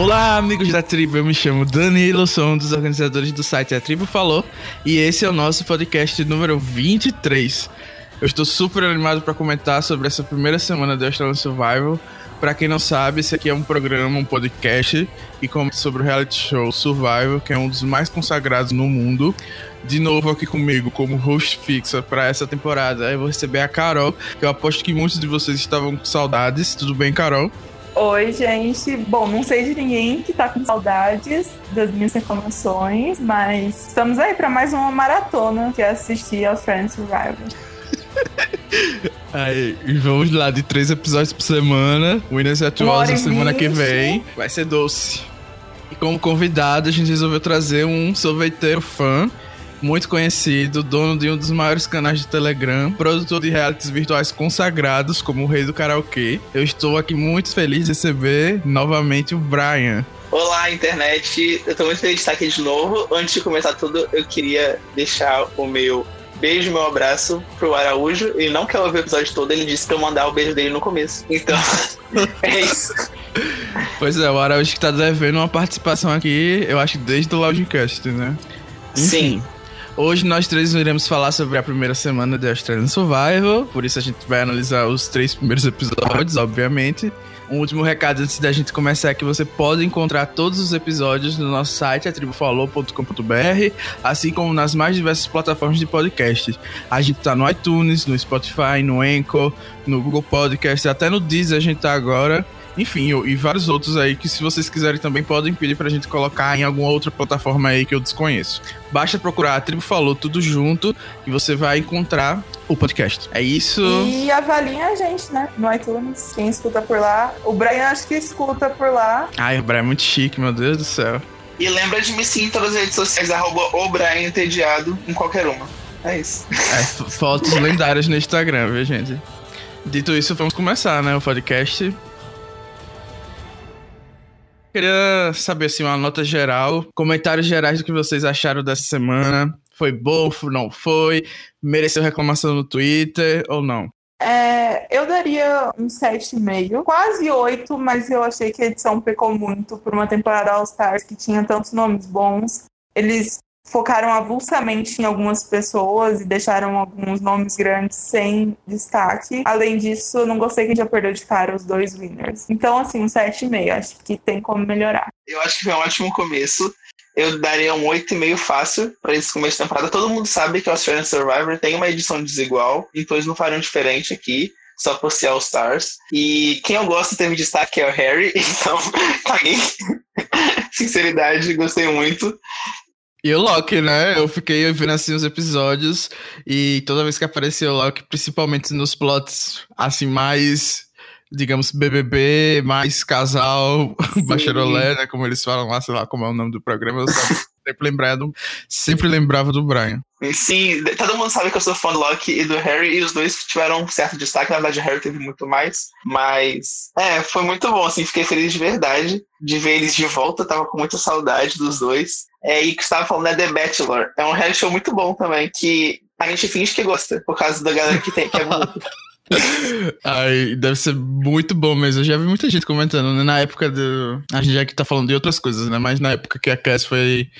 Olá, amigos da tribo. Eu me chamo Danilo, sou um dos organizadores do site A Tribo Falou e esse é o nosso podcast número 23. Eu estou super animado para comentar sobre essa primeira semana de Australian Survival. Para quem não sabe, esse aqui é um programa, um podcast e comenta sobre o reality show Survival, que é um dos mais consagrados no mundo. De novo aqui comigo como host fixa para essa temporada, eu vou receber a Carol, que eu aposto que muitos de vocês estavam com saudades. Tudo bem, Carol? Oi, gente. Bom, não sei de ninguém que tá com saudades das minhas reclamações, mas estamos aí para mais uma maratona que é assistir ao Friends Survivor. Aí, e vamos lá, de três episódios por semana. O Winners Atuosa semana que vem. Vai ser doce. E como convidado, a gente resolveu trazer um sorveteiro fã muito conhecido, dono de um dos maiores canais de Telegram, produtor de realities virtuais consagrados como o Rei do Karaokê. Eu estou aqui muito feliz de receber novamente o Brian. Olá, internet. Eu tô muito feliz de estar aqui de novo. Antes de começar tudo, eu queria deixar o meu beijo, meu abraço pro Araújo. Ele não quer ouvir o episódio todo, ele disse pra eu mandar o beijo dele no começo. Então, é isso. Pois é, o Araújo que tá devendo uma participação aqui, eu acho, desde o Loudcast, né? Enfim. Sim. Hoje nós três iremos falar sobre a primeira semana de Australian Survival, por isso a gente vai analisar os três primeiros episódios, obviamente. Um último recado antes da gente começar é que você pode encontrar todos os episódios no nosso site, atribufalou.com.br, assim como nas mais diversas plataformas de podcast. A gente tá no iTunes, no Spotify, no Anchor, no Google Podcast, até no Deezer a gente tá agora. Enfim, e vários outros aí que, se vocês quiserem, também podem pedir pra gente colocar em alguma outra plataforma aí que eu desconheço. Basta procurar a Tribo Falou tudo junto e você vai encontrar o podcast. É isso. E avaliem a gente, né? No iTunes. Quem escuta por lá. O Brian acho que escuta por lá. Ai, o Brian é muito chique, meu Deus do céu. E lembra de me seguir em todas as redes sociais, arroba o Brian Entediado, em qualquer uma. É isso. É, fotos lendárias no Instagram, viu, gente? Dito isso, vamos começar, né? O podcast. Queria saber, assim, uma nota geral, comentários gerais do que vocês acharam dessa semana. Foi bom, não foi? Mereceu reclamação no Twitter ou não? É, eu daria um 7,5, quase 8, mas eu achei que a edição pecou muito por uma temporada All Stars que tinha tantos nomes bons. Eles focaram avulsamente em algumas pessoas e deixaram alguns nomes grandes sem destaque. Além disso, não gostei que já perdeu de cara os dois winners. Então, assim, um 7,5. Acho que tem como melhorar. Eu acho que foi um ótimo começo. Eu daria um 8,5 fácil para esse começo de temporada. Todo mundo sabe que o Australian Survivor tem uma edição desigual, então eles não fariam diferente aqui só por ser All Stars. E quem eu gosto teve destaque é o Harry, então caguei. Sinceridade, gostei muito. E o Loki, né? Eu fiquei vendo assim os episódios e toda vez que apareceu o Loki, principalmente nos plots assim mais, digamos, BBB, mais casal, bacharolé, né? Como eles falam lá, sei lá como é o nome do programa, eu sempre, lembrado, sempre lembrava do Brian. Sim, todo mundo sabe que eu sou fã do Loki e do Harry, e os dois tiveram um certo destaque. Na verdade, o Harry teve muito mais. Mas, é, foi muito bom, assim, fiquei feliz de verdade de ver eles de volta. Tava com muita saudade dos dois. É, e que estava falando é The Bachelor. É um reality show muito bom também, que a gente finge que gosta, por causa da galera que tem, que é bonito. Ai, deve ser muito bom mesmo. Eu já vi muita gente comentando, né? Na época do. A gente já que tá falando de outras coisas, né? Mas na época que a Cass foi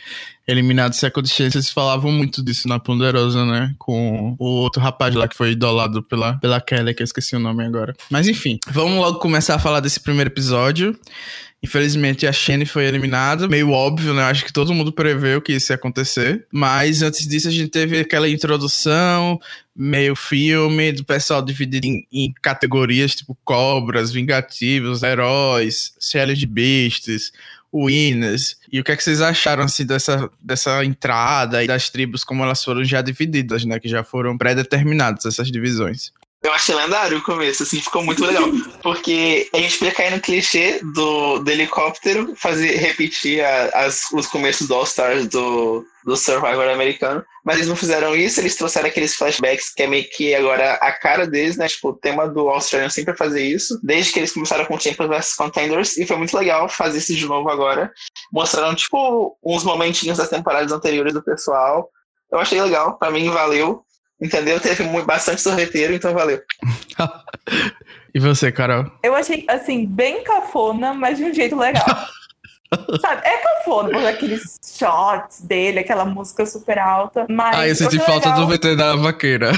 eliminado Second Chance, eles falavam muito disso na Ponderosa, né? Com o outro rapaz lá que foi idolado pela, pela Kelly, que eu esqueci o nome agora. Mas enfim, vamos logo começar a falar desse primeiro episódio. Infelizmente a Shane foi eliminada, meio óbvio, né? Acho que todo mundo preveu que isso ia acontecer. Mas antes disso a gente teve aquela introdução, meio filme, do pessoal dividido em, em categorias tipo cobras, vingativos, heróis, séries de bestas, winners. E o que é que vocês acharam assim dessa, dessa entrada e das tribos como elas foram já divididas, né? Que já foram pré-determinadas essas divisões. Eu achei lendário o começo, assim, ficou muito legal. Porque a gente podia cair no clichê do, do helicóptero, fazer, repetir a, as, os começos do All-Stars do, do Survivor americano. Mas eles não fizeram isso, eles trouxeram aqueles flashbacks que é meio que agora a cara deles, né? Tipo, o tema do Australian sempre é fazer isso, desde que eles começaram com Champions vs Contenders, e foi muito legal fazer isso de novo agora. Mostraram, tipo, uns momentinhos das temporadas anteriores do pessoal. Eu achei legal, pra mim valeu. Entendeu? Teve muito, bastante sorveteiro, então valeu. e você, Carol? Eu achei, assim, bem cafona, mas de um jeito legal. Sabe? É cafona, por aqueles shots dele, aquela música super alta. Mas Ah, eu senti falta legal- do VT da vaqueira.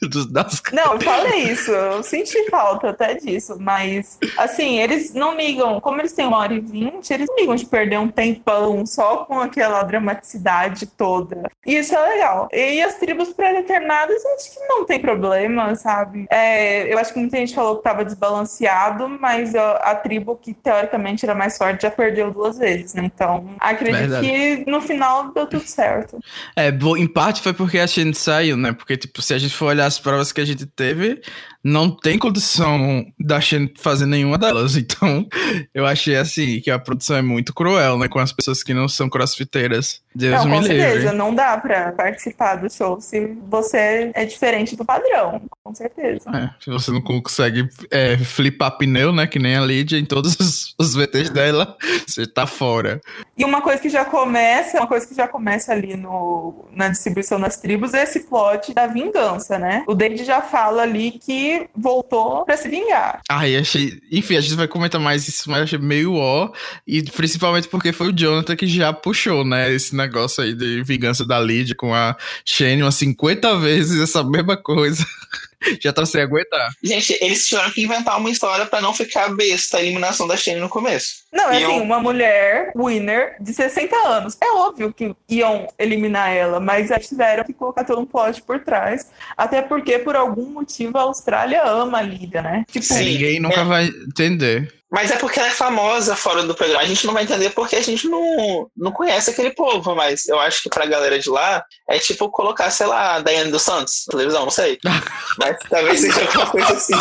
Dos- das- Não, falei isso, eu senti falta até disso, mas assim, eles não ligam, como eles têm uma hora e vinte, eles não ligam de perder um tempão só com aquela dramaticidade toda. E isso é legal. E as tribos pré-determinadas, eu acho que não tem problema, sabe? É, eu acho que muita gente falou que tava desbalanceado, mas a, a tribo que teoricamente era mais forte já perdeu duas vezes, né? Então, acredito Verdade. que no final deu tudo certo. É, em parte foi porque a gente saiu, né? Porque, tipo, se a gente for olhar as provas que a gente teve, não tem condição da gente fazer nenhuma delas. Então, eu achei, assim, que a produção é muito cruel, né? Com as pessoas que não são crossfiteiras. Deus não, me com certeza, livre. não dá pra participar do show se você é diferente do padrão, com certeza. É, se você não consegue é, flipar pneu, né? Que nem a Lídia em todos os, os VTs dela, você tá fora. E uma coisa que já começa, uma coisa que já começa ali no, na distribuição das tribos é esse plot da vingança, né? O David já fala ali que voltou pra se vingar. Ai, achei. Enfim, a gente vai comentar mais isso, mas achei meio ó. E principalmente porque foi o Jonathan que já puxou, né? Esse negócio aí de vingança da Lídia com a Shane umas 50 vezes essa mesma coisa. já tá sem aguentar. Gente, eles tiveram que inventar uma história pra não ficar besta a eliminação da Shane no começo. Não, é E assim, uma mulher winner de 60 anos. É óbvio que iam eliminar ela, mas eles tiveram que colocar todo um plot por trás. Até porque, por algum motivo, a Austrália ama a Lídia, né? Tipo, Sim. Ninguém nunca é. vai entender. Mas é porque ela é famosa fora do programa. A gente não vai entender porque a gente não, não conhece aquele povo, mas eu acho que pra galera de lá é tipo colocar, sei lá, a Daiane dos Santos na televisão, não sei. Mas talvez seja alguma coisa assim.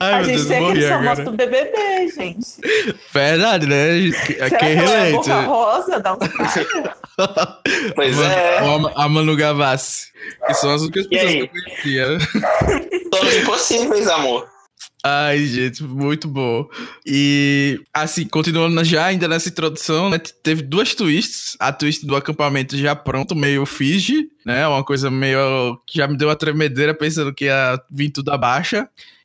Ai, a gente Deus, tem aquele famoso do BBB, gente. Verdade, né? Será Quem que é a rosa da Austrália? Pois a, é. Manu- a Manu Gavassi. Que são as únicas E pessoas aí? que eu conhecia. Todos impossíveis, amor. Ai, gente, muito bom. E, assim, continuando já ainda nessa introdução, né? Teve duas twists. A twist do acampamento já pronto, meio Fiji, né? Uma coisa meio. que já me deu uma tremedeira pensando que ia vir tudo abaixo.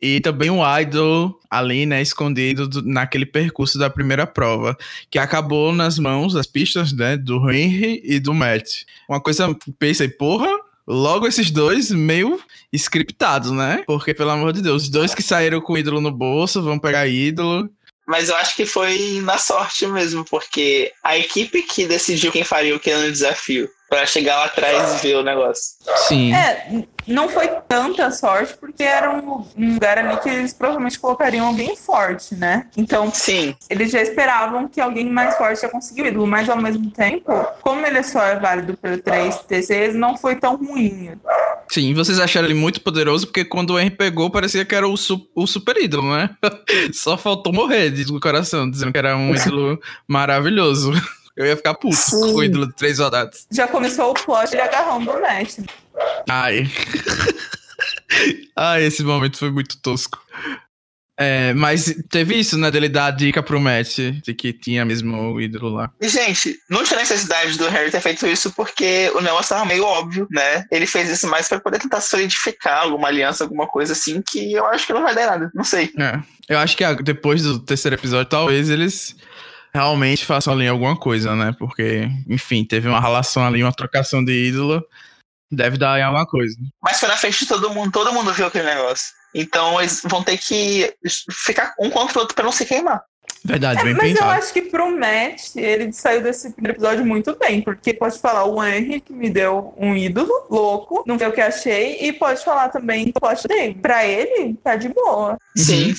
E também o Idol ali, né? Escondido do- naquele percurso da primeira prova. Que acabou nas mãos, as pistas, né? Do Henry e do Matt. Uma coisa, pensei, porra. Logo esses dois meio scriptados, né? Porque, pelo amor de Deus, os dois que saíram com ídolo no bolso vão pegar ídolo. Mas eu acho que foi na sorte mesmo, porque a equipe que decidiu quem faria o que no desafio, pra chegar lá atrás e ver o negócio. Sim. É, não foi tanta sorte, porque era um, um lugar ali que eles provavelmente colocariam alguém forte, né? Então, Sim, eles já esperavam que alguém mais forte ia conseguir o ídolo, mas ao mesmo tempo, como ele só é válido para três TCs, não foi tão ruim. Sim, vocês acharam ele muito poderoso, porque quando o Henry pegou, parecia que era o, su- o super ídolo, né? Só faltou morrer de- do coração, dizendo que era um ídolo maravilhoso. Eu ia ficar puto Sim. com o ídolo de três rodadas. Já começou o plot de agarrão do Matt. Ai. Ai, esse momento foi muito tosco. É, mas teve isso, né? Dele dar a dica pro Matt de que tinha mesmo o ídolo lá. E, gente, não tinha necessidade do Harry ter feito isso porque o negócio tava meio óbvio, né? Ele fez isso mais pra poder tentar solidificar alguma aliança, alguma coisa assim, que eu acho que não vai dar nada. Não sei. É. Eu acho que depois do terceiro episódio, talvez eles realmente façam ali alguma coisa, né? Porque, enfim, teve uma relação ali, uma trocação de ídolo. Deve dar em alguma coisa. Mas foi na frente de todo mundo, todo mundo viu aquele negócio. Então eles vão ter que ficar um contra o outro pra não se queimar. Verdade, bem Mas eu pensado. acho que pro Matt, ele saiu desse primeiro episódio muito bem, porque pode falar o Henry, que me deu um ídolo louco, não sei o que achei, e pode falar também do plot dele. Pra ele, tá de boa. Sim.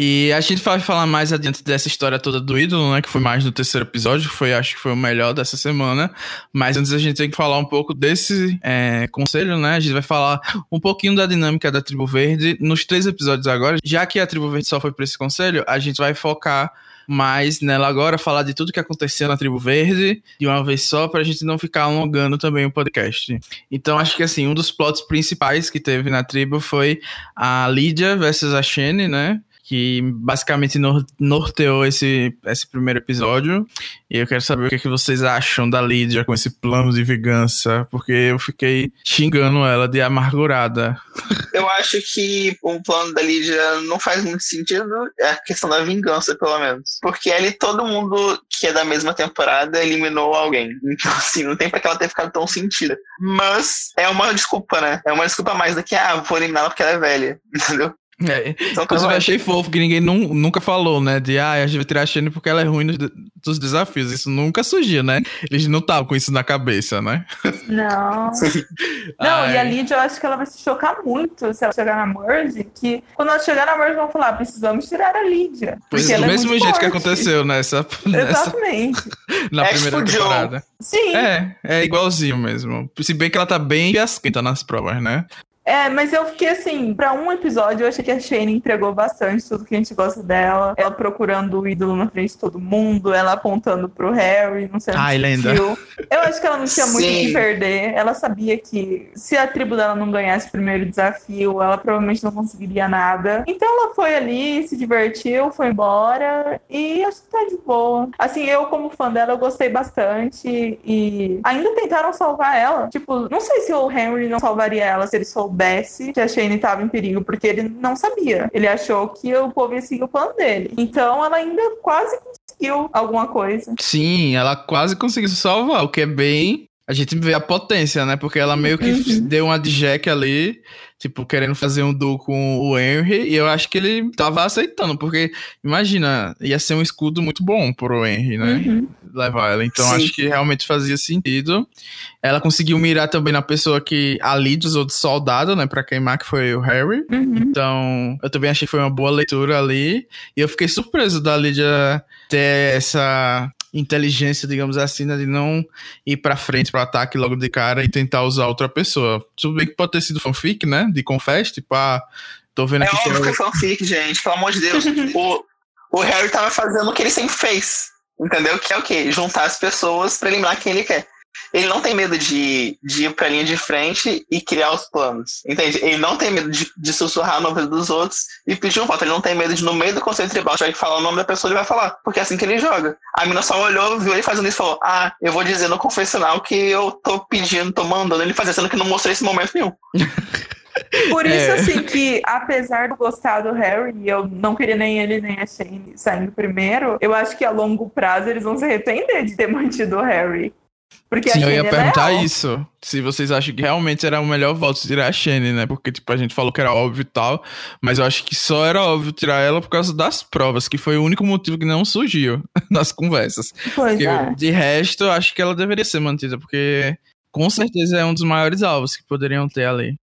E a gente vai falar mais adiante dessa história toda do ídolo, né? Que foi mais no terceiro episódio, que foi, acho que foi o melhor dessa semana. Mas antes a gente tem que falar um pouco desse é, conselho, né? A gente vai falar um pouquinho da dinâmica da Tribo Verde nos três episódios agora. Já que a Tribo Verde só foi pra esse conselho, a gente vai focar mais nela agora, falar de tudo que aconteceu na Tribo Verde de uma vez só, pra gente não ficar alongando também o podcast. Então, acho que assim, um dos plots principais que teve na tribo foi a Lídia versus a Shane, né? Que basicamente norteou esse, esse primeiro episódio. E eu quero saber o que, é que vocês acham da Lídia com esse plano de vingança, porque eu fiquei xingando ela de amargurada. Eu acho que o plano da Lídia não faz muito sentido, é a questão da vingança, pelo menos. Porque ele, todo mundo que é da mesma temporada, eliminou alguém. Então, assim, não tem pra que ela ter ficado tão sentida. Mas é uma desculpa, né? É uma desculpa mais do que, ah, vou eliminar ela porque ela é velha, entendeu? É. Então, Inclusive, eu achei fofo que ninguém nu nunca falou, né? De, ah, a gente vai tirar a Shane porque ela é ruim nos, dos desafios. Isso nunca surgia, né? Eles não estavam com isso na cabeça, né? Não. não, Ai. e a Lídia, eu acho que ela vai se chocar muito se ela chegar na Merge, que quando ela chegar na Merge, vão falar, precisamos tirar a Lídia. Pois é, do é mesmo jeito forte. que aconteceu nessa... Exatamente. Nessa, na é primeira temporada. Sim. É, é igualzinho mesmo. Se bem que ela tá bem fiasquenta nas provas, né? É, mas eu fiquei assim, pra um episódio eu achei que a Shane entregou bastante tudo que a gente gosta dela. Ela procurando o ídolo na frente de todo mundo, ela apontando pro Harry, não sei Ai, lenda. Eu acho que ela não tinha muito o que perder. Ela sabia que se a tribo dela não ganhasse o primeiro desafio, ela provavelmente não conseguiria nada. Então ela foi ali, se divertiu, foi embora e acho que tá de boa. Assim, eu como fã dela, eu gostei bastante e ainda tentaram salvar ela. Tipo, não sei se o Henry não salvaria ela se ele soubesse soubesse que a Shane estava em perigo, porque ele não sabia. Ele achou que o povo ia seguir o plano dele. Então ela ainda quase conseguiu alguma coisa. Sim, ela quase conseguiu se salvar, o que é bem. A gente vê a potência, né? Porque ela meio que uhum. deu uma de Jack ali tipo, querendo fazer um duo com o Henry, e eu acho que ele tava aceitando, porque, imagina, ia ser um escudo muito bom pro Henry, né? Uhum. Levar ela. Então, Sim. acho que realmente fazia sentido. Ela conseguiu mirar também na pessoa que, ali dos outros soldados, né, pra queimar, que foi o Harry. Uhum. Então, eu também achei que foi uma boa leitura ali, e eu fiquei surpreso da Lydia ter essa inteligência, digamos assim, né, de não ir pra frente pro ataque logo de cara e tentar usar outra pessoa. Tudo bem que pode ter sido fanfic, né? De Confess, tipo, ah, tô vendo é aqui. É óbvio que é fanfic, gente, pelo amor de Deus. o, o Harry tava fazendo o que ele sempre fez. Entendeu? Que é o quê? Juntar as pessoas para eliminar quem ele quer ele não tem medo de, de ir pra linha de frente e criar os planos. Entende? Ele não tem medo de, de sussurrar no ouvido dos outros e pedir um voto. Ele não tem medo de, no meio do conceito tribal, tiver que falar o nome da pessoa, ele vai falar. Porque é assim que ele joga. A mina só olhou, viu ele fazendo isso e falou: Ah, eu vou dizer no confessional que eu tô pedindo, tô mandando ele fazer, sendo que não mostrei esse momento nenhum. Por isso, é. assim, que apesar de gostar do Harry, eu não queria nem ele nem a Shane saindo primeiro, eu acho que a longo prazo eles vão se arrepender de ter mantido o Harry. Porque Sim, eu ia é perguntar é isso. Se vocês acham que realmente era o melhor voto tirar a Shane, né? Porque, tipo, a gente falou que era óbvio e tal. Mas eu acho que só era óbvio tirar ela por causa das provas, que foi o único motivo que não surgiu nas conversas. Pois porque, é. De resto, eu acho que ela deveria ser mantida, porque com certeza é um dos maiores alvos que poderiam ter ali.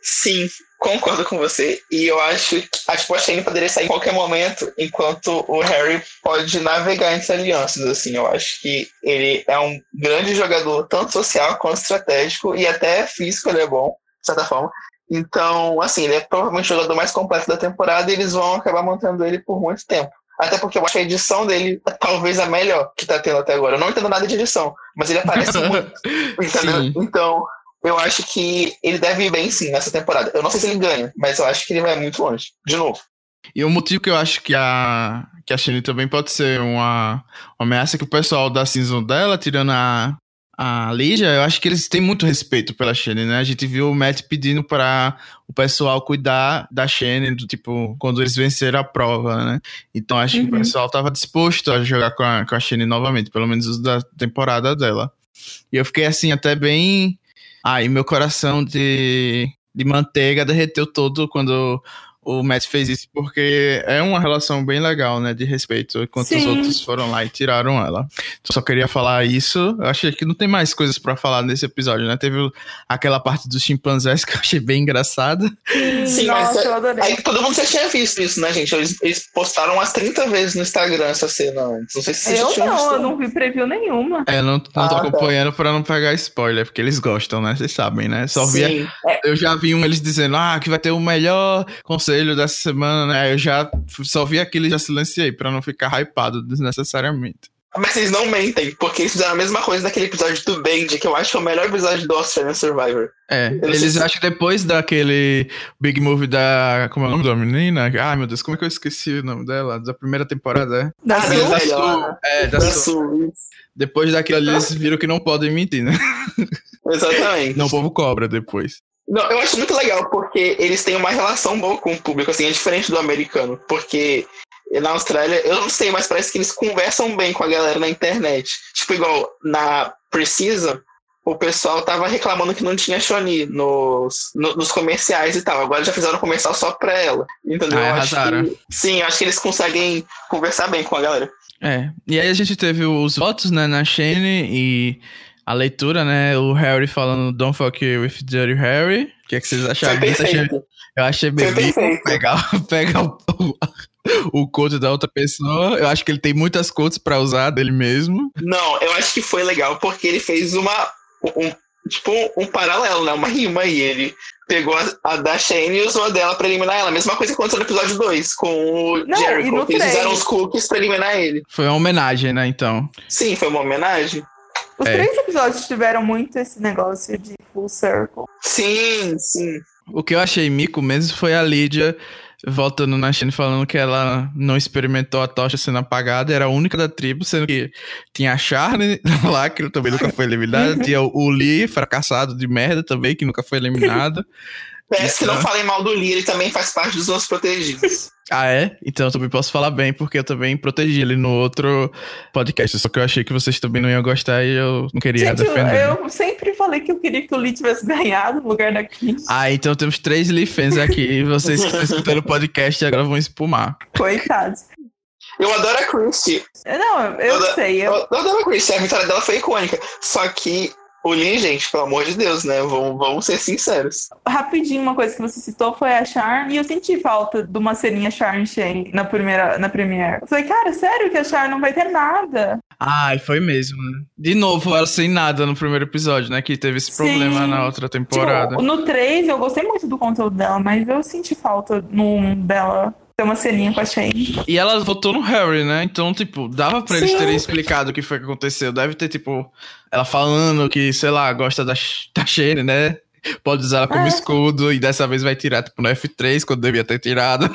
Sim, Concordo com você. E eu acho que a a Shane poderia sair em qualquer momento, enquanto o Harry pode navegar entre alianças. Assim, eu acho que ele é um grande jogador, tanto social quanto estratégico, e até físico ele é bom, de certa forma. Então, assim, ele é provavelmente o jogador mais completo da temporada e eles vão acabar mantendo ele por muito tempo. Até porque eu acho que a edição dele é talvez a melhor que tá tendo até agora. Eu não entendo nada de edição, mas ele aparece muito. Entendeu? Então, eu acho que ele deve ir bem sim nessa temporada. Eu não sei se ele ganha, mas eu acho que ele vai muito longe. De novo. E o motivo que eu acho que a, que a Shane também pode ser uma, uma ameaça é que o pessoal da season dela, tirando a, a Lígia, eu acho que eles têm muito respeito pela Shane, né? A gente viu o Matt pedindo para o pessoal cuidar da Shane, do tipo, quando eles venceram a prova, né? Então acho uhum. que o uhum. pessoal tava disposto a jogar com a, com a Shane novamente, pelo menos os da temporada dela. E eu fiquei assim, até bem Aí meu coração de, de manteiga derreteu todo quando o Matt fez isso, porque é uma relação bem legal, né? De respeito, enquanto Sim. os outros foram lá e tiraram ela. Então, só queria falar isso. Eu achei que não tem mais coisas para falar nesse episódio, né? Teve aquela parte dos chimpanzés que eu achei bem engraçada. Sim, Nossa, mas eu adorei. Aí todo mundo já tinha visto isso, né, gente? Eles, eles postaram umas 30 vezes no Instagram essa cena antes. Não sei se vocês eu não, visto. Eu não vi preview nenhuma. É, eu não, não ah, tô tá. acompanhando pra não pegar spoiler, porque eles gostam, né? Vocês sabem, né? Só vi. É. Eu já vi um eles dizendo, ah, que vai ter o melhor conselho dessa semana né? Eu já só vi aquele e já silenciei pra não ficar hypado desnecessariamente. Mas eles não mentem, porque eles fizeram a mesma coisa naquele episódio do Band, que eu acho que é o melhor episódio do Australian Survivor. É, eles se- acham que depois daquele Big Movie da. Como é o nome da menina? Ai meu Deus, como é que eu esqueci o nome dela? Da primeira temporada, é? Da Ah, Sul? Da. Sul. É, da Da Sul. Sul. Depois daquilo eles viram que não podem mentir, né? Exatamente. Não, o povo cobra depois. Não, eu acho muito legal porque eles têm uma relação boa com o público, assim, é diferente do americano. Porque na Austrália, eu não sei, mas parece que eles conversam bem com a galera na internet. Tipo, igual na Precisa, o pessoal tava reclamando que não tinha Shoni nos, no- nos comerciais e tal. Agora já fizeram um comercial só pra ela. Entendeu? Ah, Eu acho que- sim, eu acho que eles conseguem conversar bem com a galera. É. E aí a gente teve os votos, né, na Shane e a leitura, né? O Harry falando Don't fuck with Dirty Harry. O que, é que vocês acharam disso? Eu achei perfeito. pegar, pegar o, o, o coach da outra pessoa. Eu acho que ele tem muitas coaches pra usar dele mesmo. Não, eu acho que foi legal porque ele fez uma. Um, tipo, um paralelo, né? Uma rima e ele pegou a, a da Shane e usou a dela pra eliminar ela. Mesma coisa que aconteceu no episódio 2 com o Não, e Jericho. no que Eles usaram três? os cookies pra eliminar ele. Foi uma homenagem, né, então. Sim, foi uma homenagem. Os É. três episódios tiveram muito esse negócio de full circle. Sim, sim. O que eu achei mico mesmo foi a Lídia voltando na Shane falando que ela não experimentou a tocha sendo apagada, era a única da tribo, sendo que tinha a Charne lá, que também nunca foi eliminada, tinha o Lee, fracassado de merda também, que nunca foi eliminado. Peço que não Então. falem mal do Lee, ele também faz parte dos nossos protegidos. Ah, é? Então eu também posso falar bem, porque eu também protegi ele no outro podcast. Só que eu achei que vocês também não iam gostar e eu não queria Gente, eu, defender. eu sempre falei que eu queria que o Lee tivesse ganhado no lugar da Chris. Ah, então temos três Lee fans aqui. E vocês que estão escutando o podcast agora vão espumar. Coitados. Eu adoro a Christie. Não, eu Eu- sei. Eu, Eu, eu adoro a Christie, a vitória dela foi icônica. Só que o Lee, gente, pelo amor de Deus, né? Vamos, vamos ser sinceros. rapidinho, uma coisa que você citou foi a Charm, e eu senti falta de uma ceninha Charm Shane na primeira, na Premiere. Eu falei, cara, sério que a Charm não vai ter nada? Ai, foi mesmo, né? De novo, ela sem nada no primeiro episódio, né? Que teve esse Sim. problema na outra temporada. Tipo, no 3 eu gostei muito do conteúdo dela, mas eu senti falta no 1 dela ter uma ceninha com a Shane. E ela votou no Harry, né? Então, tipo, dava pra eles Sim. terem explicado o que foi que aconteceu. Deve ter, tipo, ela falando que, sei lá, gosta da, da Shane, né? Pode usar ela como É. escudo e dessa vez vai tirar, tipo, no F3, quando devia ter tirado.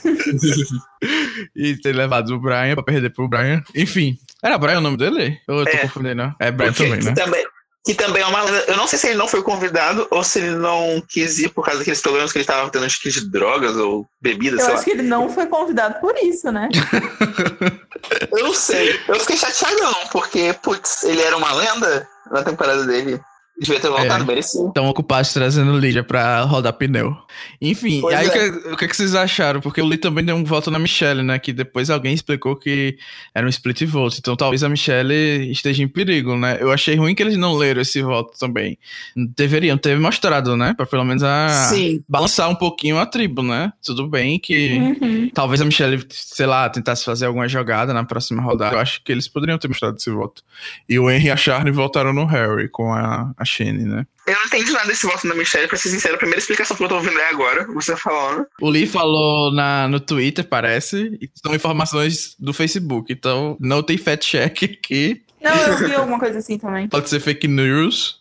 e ter levado o Brian pra perder pro Brian. Enfim, era Brian o nome dele? Ou eu tô É. confundindo? É Brian Porque- também, né? também, que também é uma lenda. Eu não sei se ele não foi convidado ou se ele não quis ir por causa daqueles problemas que ele estava tendo acho que de drogas ou bebidas, Eu acho lá. que ele não foi convidado por isso, né? Eu não sei. Eu fiquei chateado não, porque, putz, ele era uma lenda na temporada dele. Devia ter voltado, É. merecia. Estão ocupados trazendo Lídia pra rodar pneu. Enfim, Pois aí é. o, que, o que, que vocês acharam? Porque o Lee também deu um voto na Michelle, né? Que depois alguém explicou que era um split vote. Então talvez a Michelle esteja em perigo, né? Eu achei ruim que eles não leram esse voto também. Deveriam ter mostrado, né? Pra pelo menos a, balançar um pouquinho a tribo, né? Tudo bem que. Uhum. Talvez a Michelle, sei lá, tentasse fazer alguma jogada na próxima rodada. Eu acho que eles poderiam ter mostrado esse voto. E o Henry e a Charlie votaram no Harry com a, a Shane, né? Eu não entendi nada desse voto da Michelle, pra ser sincero. A primeira explicação que eu tô ouvindo é agora, você falando. O Lee falou na, no Twitter, parece, e são informações do Facebook. Então, não tem fact check aqui. Não, eu vi alguma coisa assim também. Pode ser fake news.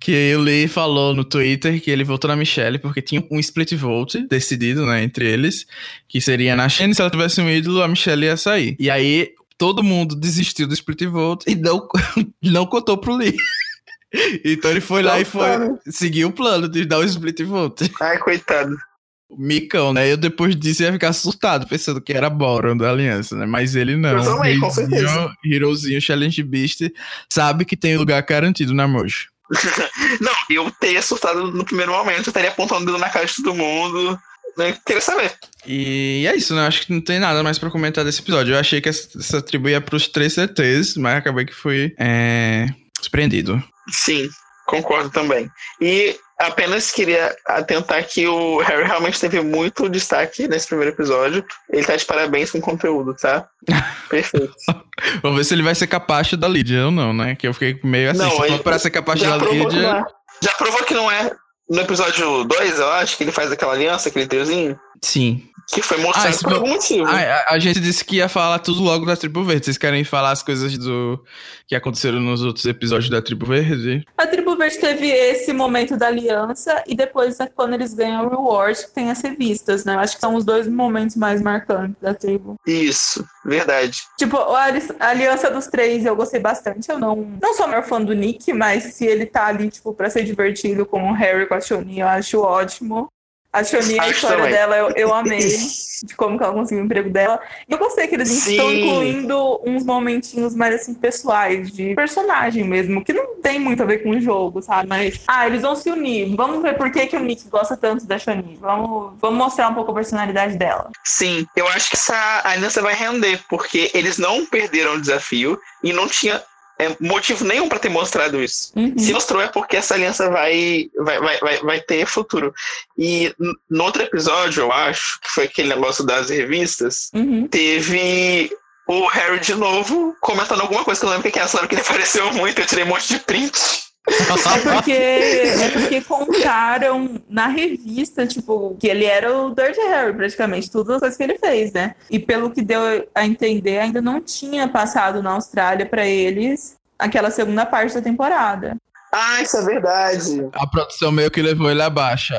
Que o Lee falou no Twitter que ele votou na Michelle porque tinha um split vote decidido, né, entre eles, que seria na Shane, se ela tivesse um ídolo, a Michelle ia sair. E aí, todo mundo desistiu do split vote e não, não contou pro Lee. Então ele foi lá e foi seguir o plano de dar o split vote. Ai, coitado. Micão, né? Eu depois disso ia ficar assustado, pensando que era Boron da Aliança, né? Mas ele não. Eu também, com certeza. Herozinho Challenge Beast sabe que tem lugar garantido na Mojo. Não, eu teria surtado no primeiro momento, eu estaria apontando o dedo na cara de todo mundo. Eu queria saber. E é isso, né? Acho que não tem nada mais pra comentar desse episódio. Eu achei que essa, essa tribo ia pros três CTs, mas acabei que fui é, surpreendido. Sim, concordo também. E apenas queria atentar que o Harry realmente teve muito destaque nesse primeiro episódio. Ele tá de parabéns com o conteúdo, tá? Perfeito. Vamos ver se ele vai ser capacho da Lídia ou não, né? Que eu fiquei meio assim. Não, se for ele pra ser capacho Já da Lídia. é. Já provou que não é. No episódio 2, eu acho, que ele faz aquela aliança, aquele triozinho. Sim. Que foi mostrado Ah, por algum motivo. Ah, a, a gente disse que ia falar tudo logo da Tribo Verde. Vocês querem falar as coisas do que aconteceram nos outros episódios da Tribo Verde? A Tribo Verde teve esse momento da aliança e depois é quando eles ganham o reward, que tem as revistas, né? Acho que são os dois momentos mais marcantes da tribo. Isso, verdade. Tipo, a a aliança dos três eu gostei bastante. Eu não, não sou maior fã do Nick, mas se ele tá ali, tipo, pra ser divertido com o Harry com a Shoni, eu acho ótimo. A Shoni, a história também. dela, eu, eu amei. De como que ela conseguiu o emprego dela. E eu gostei que eles estão Sim. incluindo uns momentinhos mais, assim, pessoais, de personagem mesmo, que não tem muito a ver com o jogo, sabe? Mas, ah, eles vão se unir. Vamos ver por que, que o Nick gosta tanto da Shoni. Vamos, vamos mostrar um pouco a personalidade dela. Sim, eu acho que essa aliança vai render, porque eles não perderam o desafio e não tinha é, motivo nenhum pra ter mostrado isso. Uhum. Se mostrou é porque essa aliança vai, vai, vai, vai, vai ter futuro. E no outro episódio, eu acho, que foi aquele negócio das revistas, Uhum. teve o Harry de novo comentando alguma coisa que eu não lembro o que é, lembro que ele apareceu muito, eu tirei um monte de print. É porque, é porque contaram na revista, tipo, que ele era o Dirty Harry, praticamente, todas as coisas que ele fez, né? E pelo que deu a entender, ainda não tinha passado na Austrália pra eles aquela segunda parte da temporada. Ah, isso é verdade. A produção meio que levou ele abaixo.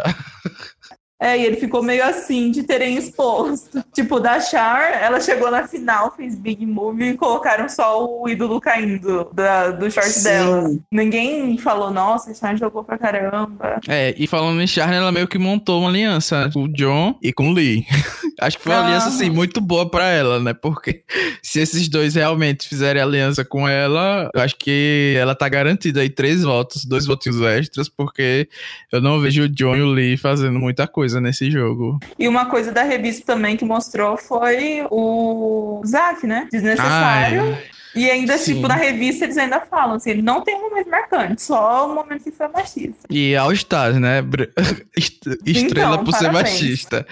É, e ele ficou meio assim de terem exposto. Tipo, da Char, ela chegou na final, fez big move e colocaram só o ídolo caindo da, do short Sim. dela. Ninguém falou, nossa, a Char jogou pra caramba. É, e falando em Charne, ela meio que montou uma aliança com o John e com o Lee. Acho que foi uma Ah. aliança, assim, muito boa pra ela, né? Porque se esses dois realmente fizerem aliança com ela, eu acho que ela tá garantida aí três votos, dois votinhos extras, porque eu não vejo o John e o Lee fazendo muita coisa nesse jogo. E uma coisa da revista também que mostrou foi o Zack, né? Desnecessário. Ai, E ainda, sim. tipo, na revista eles ainda falam assim, ele não tem um momento marcante, só o momento que foi machista. e All Stars, né? Estrela Então, por ser machista.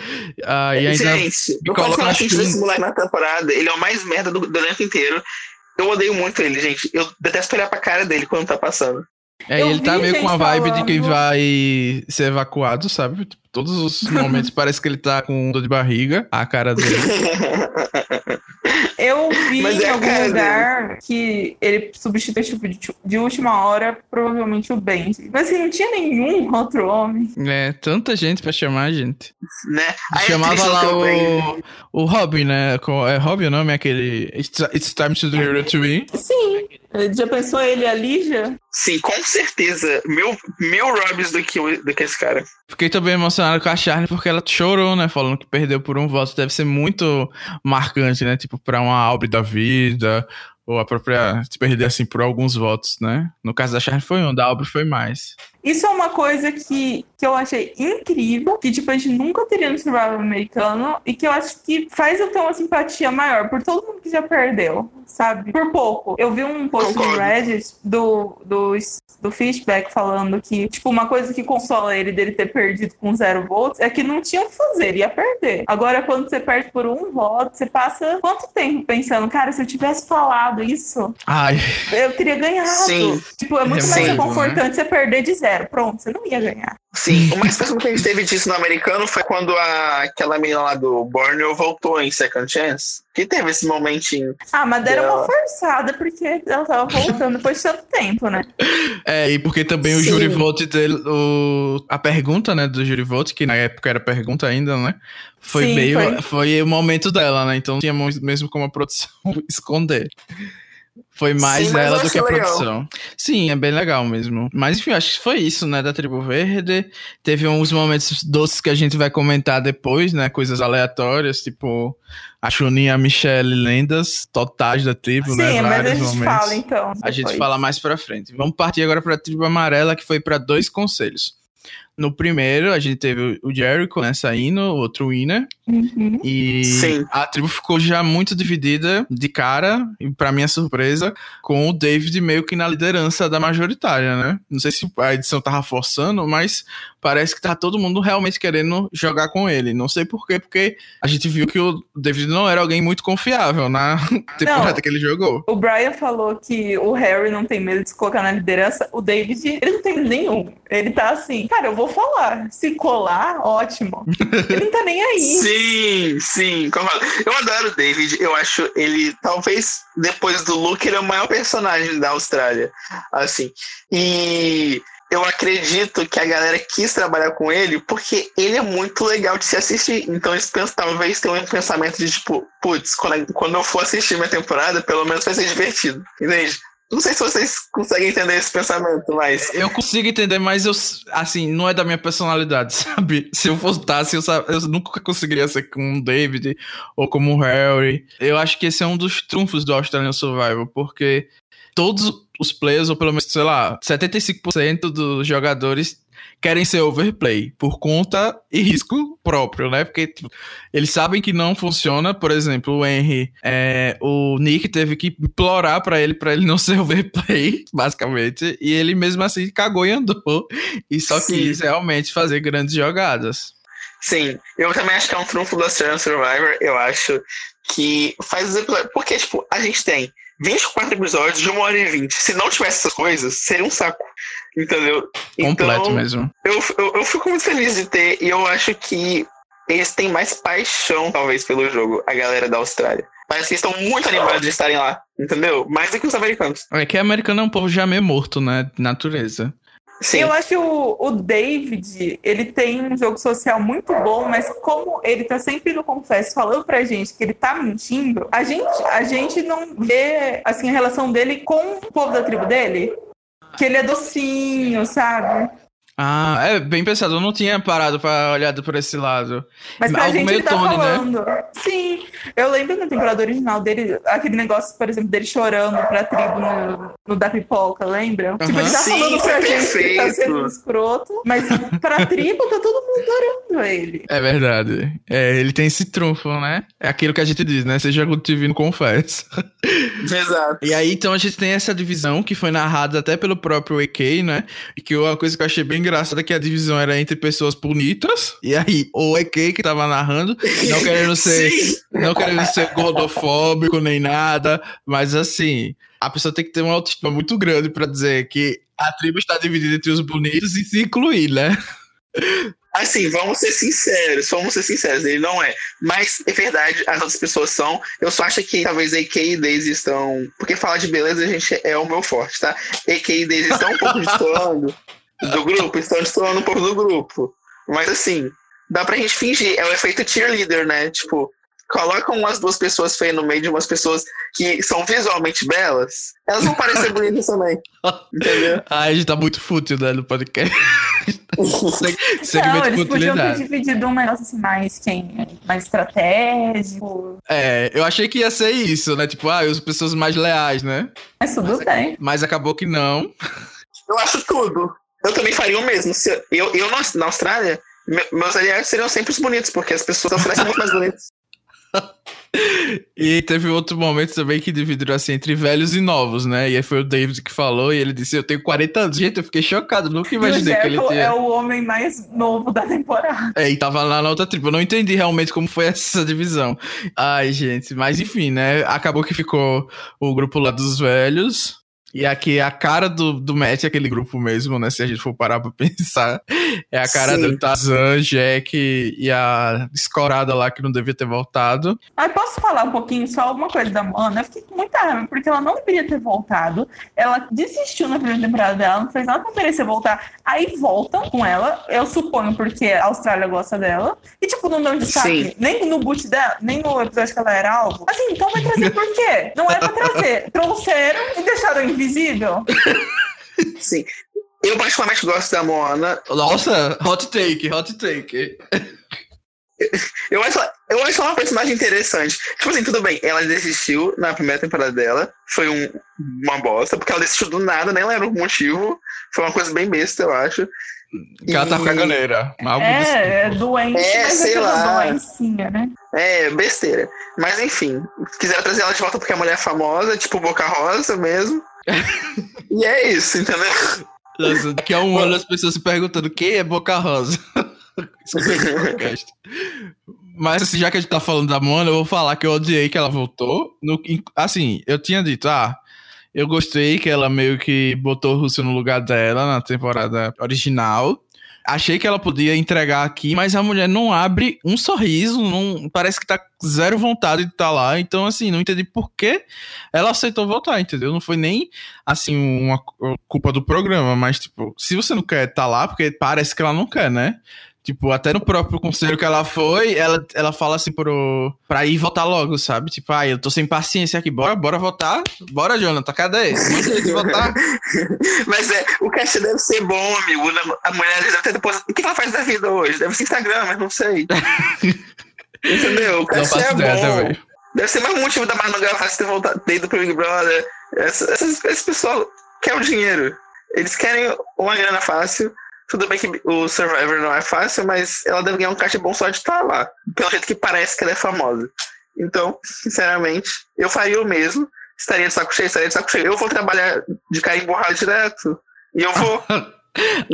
Ah, e ainda Gente, eu na assim desse moleque na temporada, ele é o mais merda do, do elenco inteiro. Eu odeio muito ele, gente. Eu detesto olhar pra cara dele quando tá passando. É, Eu ele tá meio com gente a vibe de quem falando- vai ser evacuado, sabe? Tipo, Todos os momentos parece que ele tá com dor de barriga, a cara dele. Eu vi Mas em é a algum cara lugar que ele substitui, tipo, de, de última hora, provavelmente o Ben. Mas assim, não tinha nenhum outro homem. É, tanta gente pra chamar, gente. né? Chamava lá o, o Robin, né? É Robin o nome? Aquele. It's, it's time to deliver to me. Sim. Já pensou ele e a Lígia? Sim, com certeza. Mil, mil Robs do que, o- do que esse cara. Fiquei também emocionado com a Charlie porque ela chorou, né? Falando que perdeu por um voto. Deve ser muito marcante, né? Tipo, pra uma Aubrey da vida. Ou a própria. Se perder assim por alguns votos, né? No caso da Charlie foi um, da Aubrey foi mais. Isso é uma coisa que, que eu achei incrível, que tipo, a gente nunca teria no survival americano, e que eu acho que faz eu ter uma simpatia maior por todo mundo que já perdeu, sabe? Por pouco. Eu vi um post no. Reddit do, do, do Fishback falando que, tipo, uma coisa que consola ele dele ter perdido com zero votos é que não tinha o que fazer, ele ia perder. Agora, quando você perde por um voto, você passa quanto tempo pensando, cara, se eu tivesse falado isso, Ai, eu teria ganhado. Sim. Tipo, é muito É mais mesmo, reconfortante você perder de zero. Pronto, você não ia ganhar. Sim, o mais próximo que a gente teve disso no americano foi quando a, aquela menina lá do Borneo voltou em Second Chance. Que teve esse momentinho. Ah, mas deram Dela. uma forçada, porque ela tava voltando depois de tanto tempo, né? É, e porque também o Sim. júri vote dele, o, a pergunta, né, do júri vote, que na época era pergunta ainda, né? Foi Sim, meio. foi. Foi. o momento dela, né? Então tinha mo- mesmo como a produção esconder. Foi mais Sim, ela do que a legal. produção. Sim, é bem legal mesmo. Mas enfim, acho que foi isso, né, da Tribo Verde. Teve uns momentos doces que a gente vai comentar depois, né? Coisas aleatórias, tipo a Chuninha a Michelle lendas totais da tribo, né? Sim, mas a gente momentos. fala então. A gente depois. fala mais pra frente. Vamos partir agora pra tribo amarela, que foi pra dois conselhos. No primeiro, a gente teve o Jericho, né, saindo, o outro winner. Uhum. E Sim. a tribo ficou já muito dividida de cara, e pra minha surpresa, com o David meio que na liderança da majoritária, né? Não sei se a edição tava forçando, mas parece que tá todo mundo realmente querendo jogar com ele. Não sei por quê, porque a gente viu que o David não era alguém muito confiável na temporada que ele jogou. O Brian falou que o Harry não tem medo de se colocar na liderança. O David, ele não tem nenhum. Ele tá assim, cara, eu vou falar. Se colar, ótimo. Ele não tá nem aí. Sim, sim. Eu adoro o David. Eu acho ele, talvez, depois do Luke, ele é o maior personagem da Austrália. Assim. E eu acredito que a galera quis trabalhar com ele porque ele é muito legal de se assistir. Então eles pensam, talvez tenham um pensamento de tipo, putz, quando, quando eu for assistir minha temporada, pelo menos vai ser divertido. Entende? Não sei se vocês conseguem entender esse pensamento, mas. Eu consigo entender, mas eu, assim, não é da minha personalidade, sabe? Se eu voltasse, eu, eu nunca conseguiria ser como o David ou como o Harry. Eu acho que esse é um dos trunfos do Australian Survival, porque todos os players, ou pelo menos, sei lá, 75% dos jogadores querem ser overplay por conta e risco próprio, né? Porque tipo, eles sabem que não funciona. Por exemplo, o Henry, é, o Nick teve que implorar para ele para ele não ser overplay, basicamente, e ele mesmo assim cagou e andou e só Sim. quis realmente fazer grandes jogadas. Sim, eu também acho que é um trunfo do Australian Survivor. Eu acho que faz os episódios. Porque, tipo, a gente tem 24 episódios de uma hora e 20. Se não tivesse essas coisas, seria um saco. Entendeu? Completo então, mesmo. Eu, eu, eu fico muito feliz de ter, e eu acho que eles têm mais paixão, talvez, pelo jogo, a galera da Austrália. Parece que estão muito animados de estarem lá, entendeu? Mais do que os americanos. É que americano é um povo já meio morto, né? Natureza. Sim. Eu acho que o, o David, ele tem um jogo social muito bom, mas como ele tá sempre no confesso falando pra gente que ele tá mentindo, a gente, a gente não vê, assim, a relação dele com o povo da tribo dele. Que ele é docinho, sabe? Ah, é bem pensado. Eu não tinha parado para olhar por esse lado. Mas pra Algo gente ele tá Tony, né? falando. Né? Sim. Eu lembro na temporada original dele, aquele negócio, por exemplo, dele chorando pra tribo no, no da pipoca, lembra? Tipo, ele tá Sim, falando pra gente perfeito. que tá sendo escroto, mas pra tribo tá todo mundo adorando ele. É verdade. É, ele tem esse trunfo, né? É aquilo que a gente diz, né? Seja divino, confessa. Exato. E aí, então, a gente tem essa divisão que foi narrada até pelo próprio EK, né? E que é uma coisa que eu achei bem engraçada que a divisão era entre pessoas bonitas. E aí, o EK que tava narrando, não querendo ser, não querendo ser gordofóbico nem nada, mas assim, a pessoa tem que ter uma autoestima muito grande para dizer que a tribo está dividida entre os bonitos e se incluir, né? Assim, vamos ser sinceros, vamos ser sinceros, ele não é. Mas é verdade, as outras pessoas são. Eu só acho que talvez AK e Daisy estão. Porque falar de beleza, a gente é o meu forte, tá? AK e Daisy estão um pouco destoando do grupo, estão destoando um pouco do grupo. Mas assim, dá pra gente fingir. É o efeito cheerleader, né? Tipo, colocam umas duas pessoas feias no meio de umas pessoas que são visualmente belas, elas vão parecer bonitas também. Entendeu? Ah, a gente tá muito fútil, né, no podcast. Segmento Não, eles podiam ter dividido um negócio assim mais, quem, mais estratégico. É, eu achei que ia ser isso, né? Tipo, ah, as pessoas mais leais, né? Mas tudo mas, bem. Mas acabou que não. Eu acho tudo. Eu também faria o mesmo. Se eu, eu, eu na Austrália, meus aliados seriam sempre os bonitos, porque as pessoas oferecem muito mais bonitos. e teve outro momento também que dividiram assim entre velhos e novos, né? E aí foi o David que falou e ele disse: Eu tenho 40 anos. Gente, eu fiquei chocado, nunca imaginei que ele tinha. É o homem mais novo da temporada. É, e tava lá na outra tribo. Eu não entendi realmente como foi essa divisão. Ai, gente, mas enfim, né? Acabou que ficou o grupo lá dos velhos. E aqui é a cara do, do Matt, aquele grupo mesmo, né? Se a gente for parar pra pensar. É a cara Sim. do Tazan, Jack e a escorada lá que não devia ter voltado. Ah, posso falar um pouquinho só alguma coisa da Mona? Eu fiquei com muita raiva, porque ela não deveria ter voltado. Ela desistiu na primeira temporada dela, não fez nada pra merecer voltar. Aí volta com ela, eu suponho porque a Austrália gosta dela. E, tipo, não deu destaque Sim. nem no boot dela, nem no episódio que ela era alvo. Assim, então vai trazer por quê? Não é pra trazer. Trouxeram e deixaram em invisível. Sim. Eu particularmente gosto da Moana. Nossa, hot take, hot take. Eu acho, eu acho ela uma personagem interessante. Tipo assim, tudo bem, ela desistiu na primeira temporada dela. Foi um, uma bosta, porque ela desistiu do nada, nem lembro o motivo. Foi uma coisa bem besta, eu acho. Que ela tá caganeira. É, é doente, é, mas sei é lá. doencinha, né? É, besteira. Mas enfim, quiseram trazer ela de volta porque a mulher é famosa, tipo Boca Rosa mesmo. E é isso, entendeu? Nossa, daqui a um ano as pessoas se perguntando quem é Boca Rosa. Mas assim, já que a gente tá falando da Mona, eu vou falar que eu odiei que ela voltou. No, assim, eu tinha dito, ah, eu gostei que ela meio que botou o Russo no lugar dela na temporada original. Achei que ela podia entregar aqui, mas a mulher não abre um sorriso, não parece que tá zero vontade de estar tá lá. Então, assim, não entendi por que ela aceitou voltar, entendeu? Não foi nem, assim, uma culpa do programa, mas, tipo, se você não quer estar tá lá, porque parece que ela não quer, né? Tipo, até no próprio conselho que ela foi, ela, ela fala assim pro, pra ir votar logo, sabe? Tipo, ai, ah, eu tô sem paciência aqui, bora, bora votar. Bora, Jonathan, cadê? Manda de votar. Mas é, o cachê deve ser bom, amigo. A mulher deve ter depois. O que ela faz da vida hoje? Deve ser Instagram, mas não sei. Entendeu? O cachê é bom. Também. Deve ser mais um motivo da Manu Gavassi ter voltado, ido pro Big Brother. Essa, esse pessoal quer o dinheiro. Eles querem uma grana fácil tudo bem que o Survivor não é fácil, mas ela deve ganhar um caixa bom só de estar lá. Pelo jeito que parece que ela é famosa. Então, sinceramente, eu faria o mesmo. Estaria de saco cheio, estaria de saco cheio. Eu vou trabalhar de cair borrado direto. E eu vou.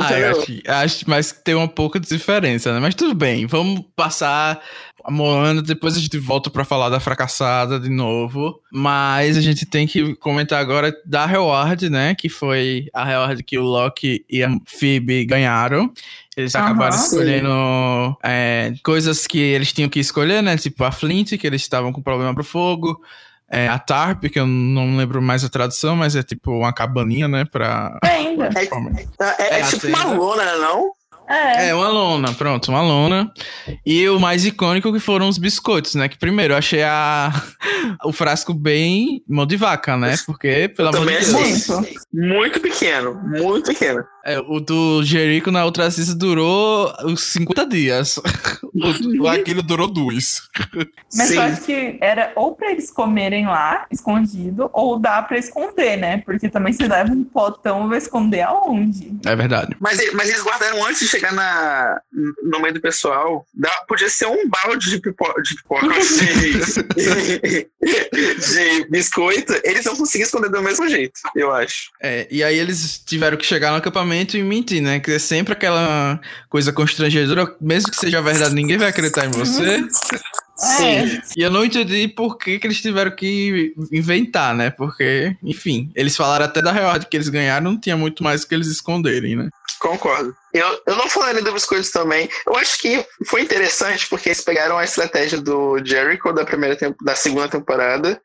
ah, eu acho, acho, mas tem uma pouca diferença, né? Mas tudo bem, vamos passar a Moana, depois a gente volta para falar da fracassada de novo. Mas a gente tem que comentar agora da Reward, né? Que foi a Reward que o Loki e a Phoebe ganharam. Eles acabaram escolhendo é, coisas que eles tinham que escolher, né? Tipo a Flint, que eles estavam com problema pro fogo. É, a Tarp, que eu não lembro mais a tradução, mas é tipo uma cabaninha, né? Pra. É, ainda. É, é, é, é tipo uma lona, não? É. é, uma lona, pronto, uma lona. E o mais icônico que foram os biscoitos, né? Que primeiro eu achei a... o frasco bem mão de vaca, né? Porque, pelo amor de Deus. Muito pequeno, muito pequeno. É, o do Jericho na outra assista durou uns 50 dias. o, aquilo durou dois. Mas Sim. eu acho que era ou pra eles comerem lá, escondido, ou dá pra esconder, né? Porque também se leva um potão, vai esconder aonde? É verdade. Mas, mas eles guardaram antes de chegar na, no meio do pessoal. Dá, podia ser um balde de pipoca, de, pipoca, de, de biscoito. Eles não conseguiam esconder do mesmo jeito, eu acho. É, e aí eles tiveram que chegar no acampamento e mentir, né? Que é sempre aquela coisa constrangedora, mesmo que seja verdade, ninguém vai acreditar em você. Sim. E eu não entendi por que, que eles tiveram que inventar, né? Porque, enfim, eles falaram até da reward que eles ganharam, não tinha muito mais que eles esconderem, né? Concordo. Eu, eu não falaria do biscoito também. Eu acho que foi interessante porque eles pegaram a estratégia do Jericho da primeira da segunda temporada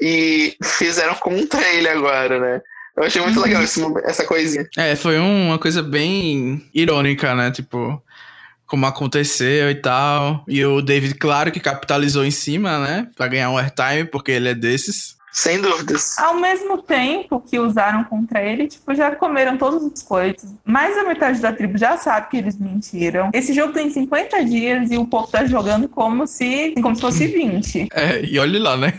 e fizeram contra ele agora, né? Eu achei muito legal esse, essa coisinha. É, foi uma coisa bem irônica, né? Tipo, como aconteceu e tal. E o David, claro que capitalizou em cima, né? Pra ganhar um airtime, porque ele é desses. Sem dúvidas. Ao mesmo tempo que usaram contra ele, tipo, já comeram todos os biscoitos. Mais da metade da tribo já sabe que eles mentiram. Esse jogo tem 50 dias e o povo tá jogando como se, como se fosse 20. É, e olhe lá, né?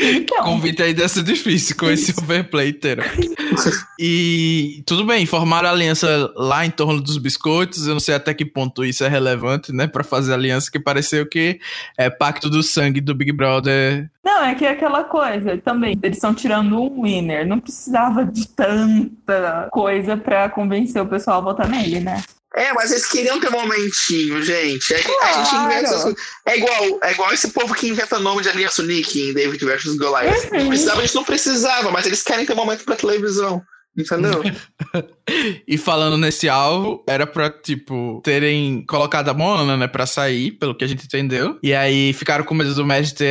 Então. Convite aí dessa difícil com esse overplay inteiro. E tudo bem, formaram aliança lá em torno dos biscoitos. Eu não sei até que ponto isso é relevante, né? Pra fazer aliança que pareceu que é pacto do sangue do Big Brother. Não, é que é aquela coisa também. Eles estão tirando um winner. Não precisava de tanta coisa pra convencer o pessoal a votar nele, né? É, mas eles queriam ter um momentinho, gente. É, claro. A gente inventa. É igual, é igual esse povo que inventa nome de aliança Nick em David vs Goliath. Uhum. Precisava, eles não precisavam, mas eles querem ter um momento pra televisão. Entendeu? e falando nesse alvo, era pra, tipo, terem colocado a Moana, né, pra sair, pelo que a gente entendeu. E aí ficaram com medo do Mestre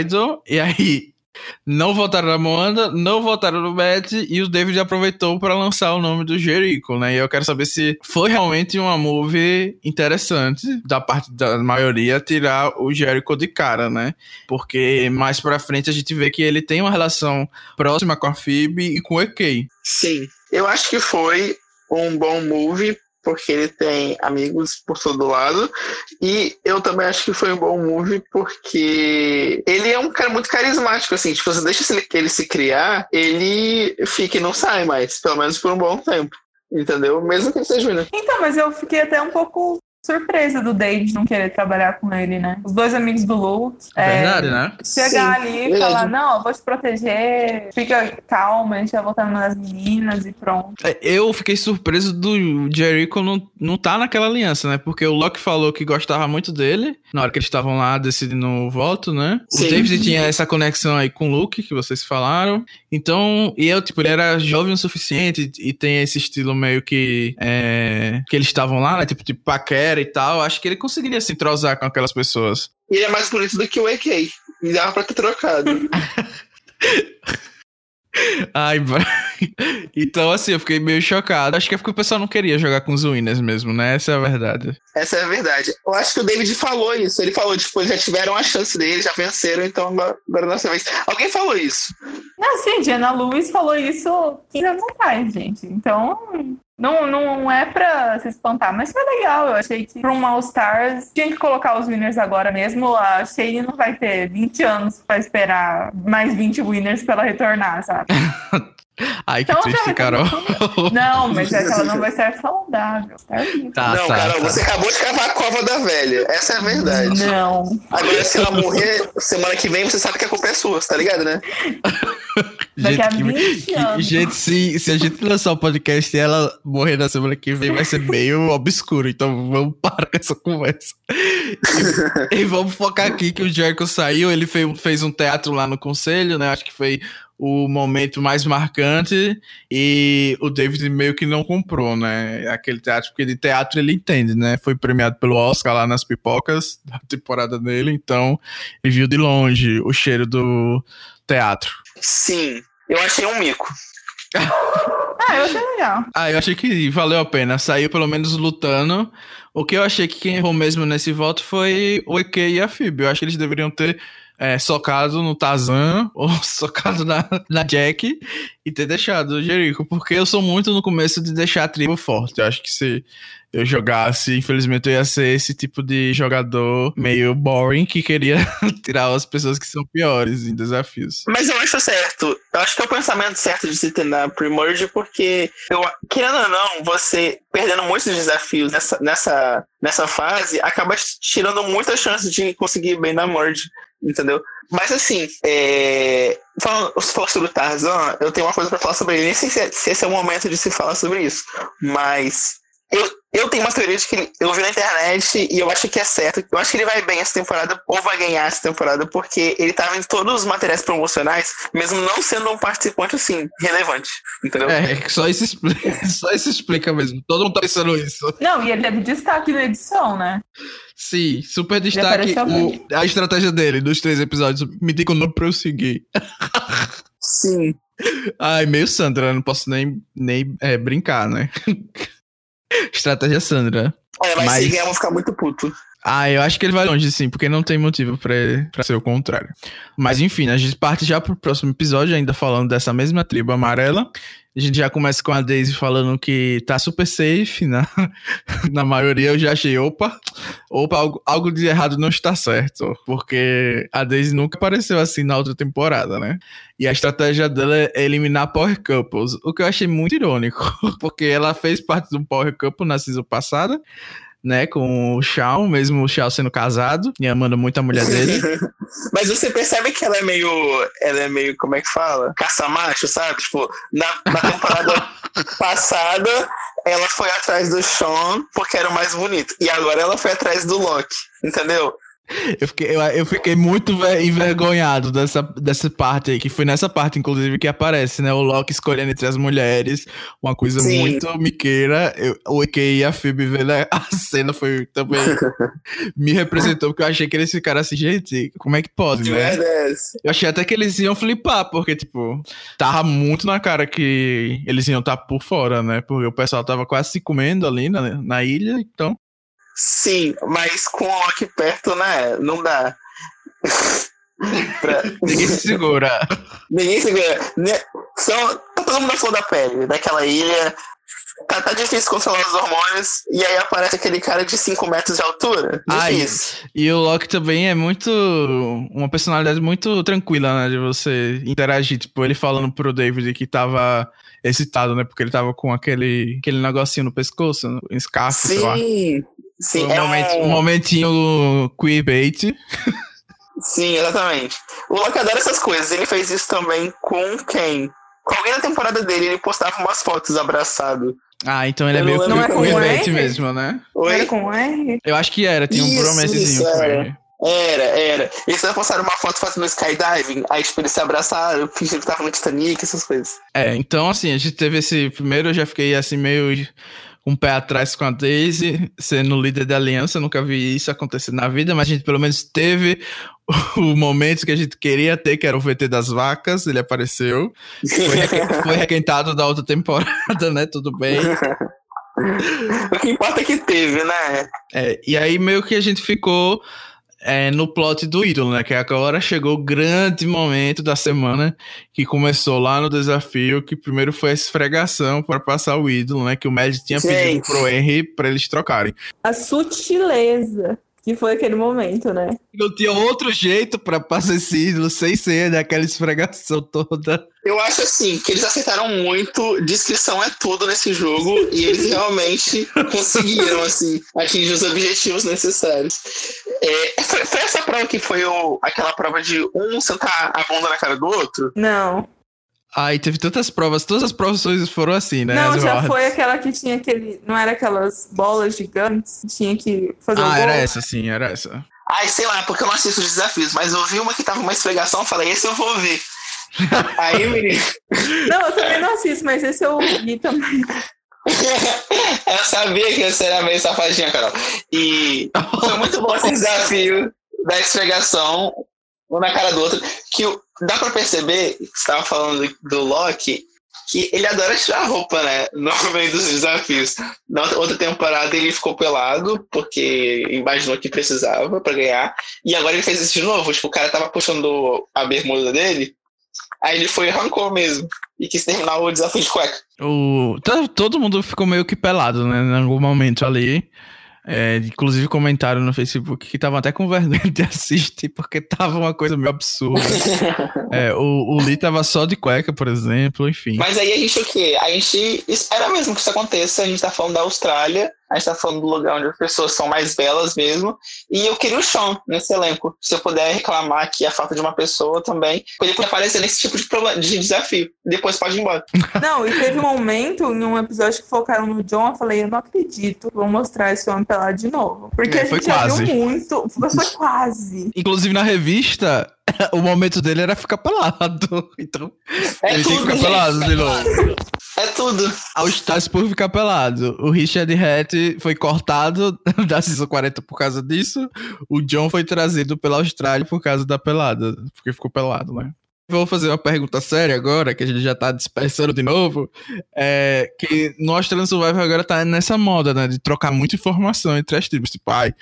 Idol. E aí não votaram na Moanda, não votaram no Matt e o David aproveitou para lançar o nome do Jericho, né? E eu quero saber se foi realmente uma move interessante da parte da maioria tirar o Jericho de cara, né? Porque mais pra frente a gente vê que ele tem uma relação próxima com a Phoebe e com o EK. Sim, eu acho que foi um bom move porque ele tem amigos por todo lado. E eu também acho que foi um bom movie porque ele é um cara muito carismático, assim. Tipo, você deixa ele se criar, ele fica e não sai mais, pelo menos por um bom tempo. Entendeu? Mesmo que ele seja Então, mas eu fiquei até um pouco surpresa do David não querer trabalhar com ele, né? Os dois amigos do Luke. É, Verdade, né? Chegar Sim, ali e falar, não, eu vou te proteger, fica calma, a gente vai voltar nas meninas e pronto. É, eu fiquei surpreso do Jericho não, não tá naquela aliança, né? Porque o Locke falou que gostava muito dele na hora que eles estavam lá decidindo o voto, né? Sim. O David tinha essa conexão aí com o Luke, que vocês falaram. Então, e eu, tipo, ele era jovem o suficiente e tem esse estilo meio que. É, que eles estavam lá, né? Tipo, tipo, paquera e tal. Acho que ele conseguiria se entrosar com aquelas pessoas. E ele é mais bonito do que o AK. E dava pra ter trocado. Ai, então assim, eu fiquei meio chocado. Acho que é porque o pessoal não queria jogar com os winners mesmo, né? Essa é a verdade. Essa é a verdade. Eu acho que o David falou isso. Ele falou, tipo, eles já tiveram a chance deles, já venceram, então agora é nossa vez. Alguém falou isso. Não, sim, Diana Lewis falou isso 15 anos atrás, gente. Então, não, não é pra se espantar, mas foi legal. Eu achei que pra um All-Stars tinha que colocar os winners agora mesmo. A Shane não vai ter 20 anos pra esperar mais 20 winners pra ela retornar, sabe? Ai, que então, triste, Carol. Não, mas é que ela não vai ser saudável. Tá, tá não, tá, Carol, tá. você acabou de cavar a cova da velha. Essa é a verdade. Não. Agora, se ela morrer semana que vem, você sabe que a culpa é sua, tá ligado, né? Daqui a 20 que, anos. gente, se, se a gente lançar o um podcast e ela morrer na semana que vem, vai ser meio obscuro. Então vamos parar com essa conversa. E, e vamos focar aqui que o Jericho saiu. Ele fez, fez um teatro lá no conselho, né? Acho que foi o momento mais marcante e o David meio que não comprou, né? Aquele teatro, porque de teatro ele entende, né? Foi premiado pelo Oscar lá nas pipocas da temporada dele, então ele viu de longe o cheiro do teatro. Sim, eu achei um mico. ah, eu achei legal. Ah, eu achei que valeu a pena. Saiu pelo menos lutando. O que eu achei que quem errou mesmo nesse voto foi o EK e a Phoebe. Eu acho que eles deveriam ter é, socado no Tazan ou socado na, na Jack e ter deixado o Jericho, porque eu sou muito no começo de deixar a tribo forte. Eu acho que se eu jogasse, infelizmente eu ia ser esse tipo de jogador meio boring que queria tirar as pessoas que são piores em desafios. Mas eu acho certo. Eu acho que é o pensamento certo de se ter na Primordial, porque eu, querendo ou não, você perdendo muitos desafios nessa, nessa, nessa fase, acaba tirando muitas chances de conseguir bem na Merge entendeu? Mas assim, é... falando, falando sobre o Tarzan, eu tenho uma coisa para falar sobre ele. Nem sei se, é, se esse é o momento de se falar sobre isso, mas eu, eu tenho uma teoria de que eu vi na internet e eu acho que é certo. Eu acho que ele vai bem essa temporada, ou vai ganhar essa temporada, porque ele tava em todos os materiais promocionais, mesmo não sendo um participante assim, relevante. Entendeu? É, só isso explica, só isso explica mesmo. Todo mundo tá pensando isso. Não, e ele teve destaque na edição, né? Sim, super destaque. O, a estratégia dele dos três episódios. Me diga o nome pra eu seguir. Sim. Ai, meio Sandra, não posso nem, nem é, brincar, né? Estratégia Sandra. É, mas, mas... se ganhar, vou ficar muito puto. Ah, eu acho que ele vai longe, sim, porque não tem motivo pra ser o contrário. Mas enfim, a gente parte já pro próximo episódio, ainda falando dessa mesma tribo amarela. A gente já começa com a Daisy falando que tá super safe, na, na maioria eu já achei, opa, opa, algo, algo de errado não está certo, porque a Daisy nunca apareceu assim na outra temporada, né? E a estratégia dela é eliminar Power Couples, o que eu achei muito irônico, porque ela fez parte do Power Couple na season passada, né, com o Shawn, mesmo o Shawn sendo casado e amando muito a mulher dele. Mas você percebe que ela é meio, ela é meio, como é que fala? Caça-macho, sabe? Tipo, na, na temporada passada, ela foi atrás do Sean porque era o mais bonito. E agora ela foi atrás do Loki, entendeu? Eu fiquei, eu, eu fiquei muito envergonhado dessa, dessa parte aí, que foi nessa parte, inclusive, que aparece, né? O Loki escolhendo entre as mulheres, uma coisa Sim. muito miqueira. Eu, o Ike e a Phoebe vendo a cena foi também. me representou, porque eu achei que eles ficaram assim, gente, como é que pode, né? Eu achei até que eles iam flipar, porque, tipo, tava muito na cara que eles iam estar tá por fora, né? Porque o pessoal tava quase se comendo ali na, na ilha, então. Sim, mas com o Loki perto, né? Não dá. pra... Ninguém se segura. Ninguém segura. Né, são, tá todo mundo na flor da pele, daquela ilha. Tá, tá difícil controlar os hormônios. E aí aparece aquele cara de 5 metros de altura. Difícil. Ah, e o Loki também é muito. Uma personalidade muito tranquila, né? De você interagir. Tipo, ele falando pro David que tava excitado, né? Porque ele tava com aquele, aquele negocinho no pescoço, um scarf, Sim. Sim, um, é momento- um- um momentinho queerbait. Sim, exatamente. O Loki adora essas coisas. Ele fez isso também com quem? Com alguém na temporada dele, ele postava umas fotos abraçado. Ah, então ele é Eu meio não é com queerbait mesmo, né? Oi? Era com R? Eu acho que era, tinha um isso, com era. ele. Era, era. Eles até postaram uma foto fazendo skydiving, aí tipo, eles se abraçaram, fingindo que tava no Titanic, essas coisas. É, então assim, a gente teve esse. Primeiro eu já fiquei assim meio com um pé atrás com a Daisy, sendo líder da aliança. Nunca vi isso acontecer na vida, mas a gente pelo menos teve o momento que a gente queria ter, que era o VT das vacas. Ele apareceu. Foi, foi requentado da outra temporada, né? Tudo bem. o que importa é que teve, né? É, e aí meio que a gente ficou é, no plot do ídolo, né? Que agora chegou o grande momento da semana que começou lá no desafio, que primeiro foi a esfregação para passar o ídolo, né? Que o Mad tinha pedido Gente. pro Henry para eles trocarem. A sutileza que foi aquele momento, né? Não tinha outro jeito para passar esse ídolo sem ser daquela esfregação toda. Eu acho assim, que eles acertaram muito, descrição é tudo nesse jogo, e eles realmente conseguiram, assim, atingir os objetivos necessários. É, foi, foi essa prova que foi o, aquela prova de um sentar a bunda na cara do outro? Não. Aí teve tantas provas, todas as provas foram assim, né? Não, As já awards. foi aquela que tinha aquele. Não era aquelas bolas gigantes? Tinha que fazer o Ah, era essa, sim, era essa. Ai, sei lá, porque eu não assisto os desafios, mas eu vi uma que tava uma esfregação, eu falei, esse eu vou ver. Aí, menino, Não, eu também não assisto, mas esse eu vi também. eu sabia que você era meio safadinha, Carol. E foi muito bom esse desafio da esfregação, um na cara do outro, que dá pra perceber, você estava falando do, Loki, que ele adora tirar roupa, né, no meio dos desafios. Na outra- temporada ele ficou pelado, porque imaginou que precisava pra ganhar, e agora ele fez isso de novo, tipo, o cara tava puxando a bermuda dele, aí ele foi e arrancou mesmo, e quis terminar o desafio de cueca. O, to- todo mundo ficou meio que pelado, né? Em algum momento ali. É, inclusive comentaram no Facebook que estavam até com vergonha de assistir, porque tava uma coisa meio absurda. É, o, o Lee tava só de cueca, por exemplo, enfim. Mas aí a gente o quê? A gente espera mesmo que isso aconteça. A gente tá falando da Austrália, a gente tá falando do lugar onde as pessoas são mais belas mesmo. E eu queria o Sean nesse elenco. Se eu puder reclamar aqui a falta de uma pessoa também, ele pode aparecer nesse tipo de, problema, de desafio. Depois pode ir embora. Não, e teve um momento em um episódio que focaram no John, eu falei, eu não acredito, vou mostrar esse homem pelado de novo. Porque É, a gente já viu muito. Foi quase. Inclusive na revista, o momento dele era ficar pelado. Então, É ele tem que tudo, ficar gente. pelado de novo. É tudo. Ao Stars por ficar pelado. O Richard Hatt foi cortado da Season 40 por causa disso. O John foi trazido pela Austrália por causa da pelada. Porque ficou pelado, né? Vou fazer uma pergunta séria agora, que a gente já tá dispersando de novo. É que no Australian Survivor agora tá nessa moda, né? De trocar muita informação entre as tribos. Tipo, ai,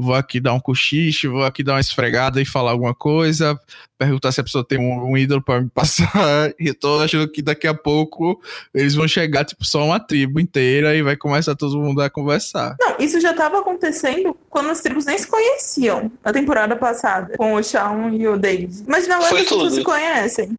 vou aqui dar um cochicho, vou aqui dar uma esfregada e falar alguma coisa. Perguntar se a pessoa tem um, um ídolo pra me passar. E eu tô achando que daqui a pouco eles vão chegar, tipo, só uma tribo inteira e vai começar todo mundo a conversar. Não, isso já estava acontecendo quando as tribos nem se conheciam na temporada passada, com o Shawn e o David. Imagina agora Foi que as pessoas se conhecem.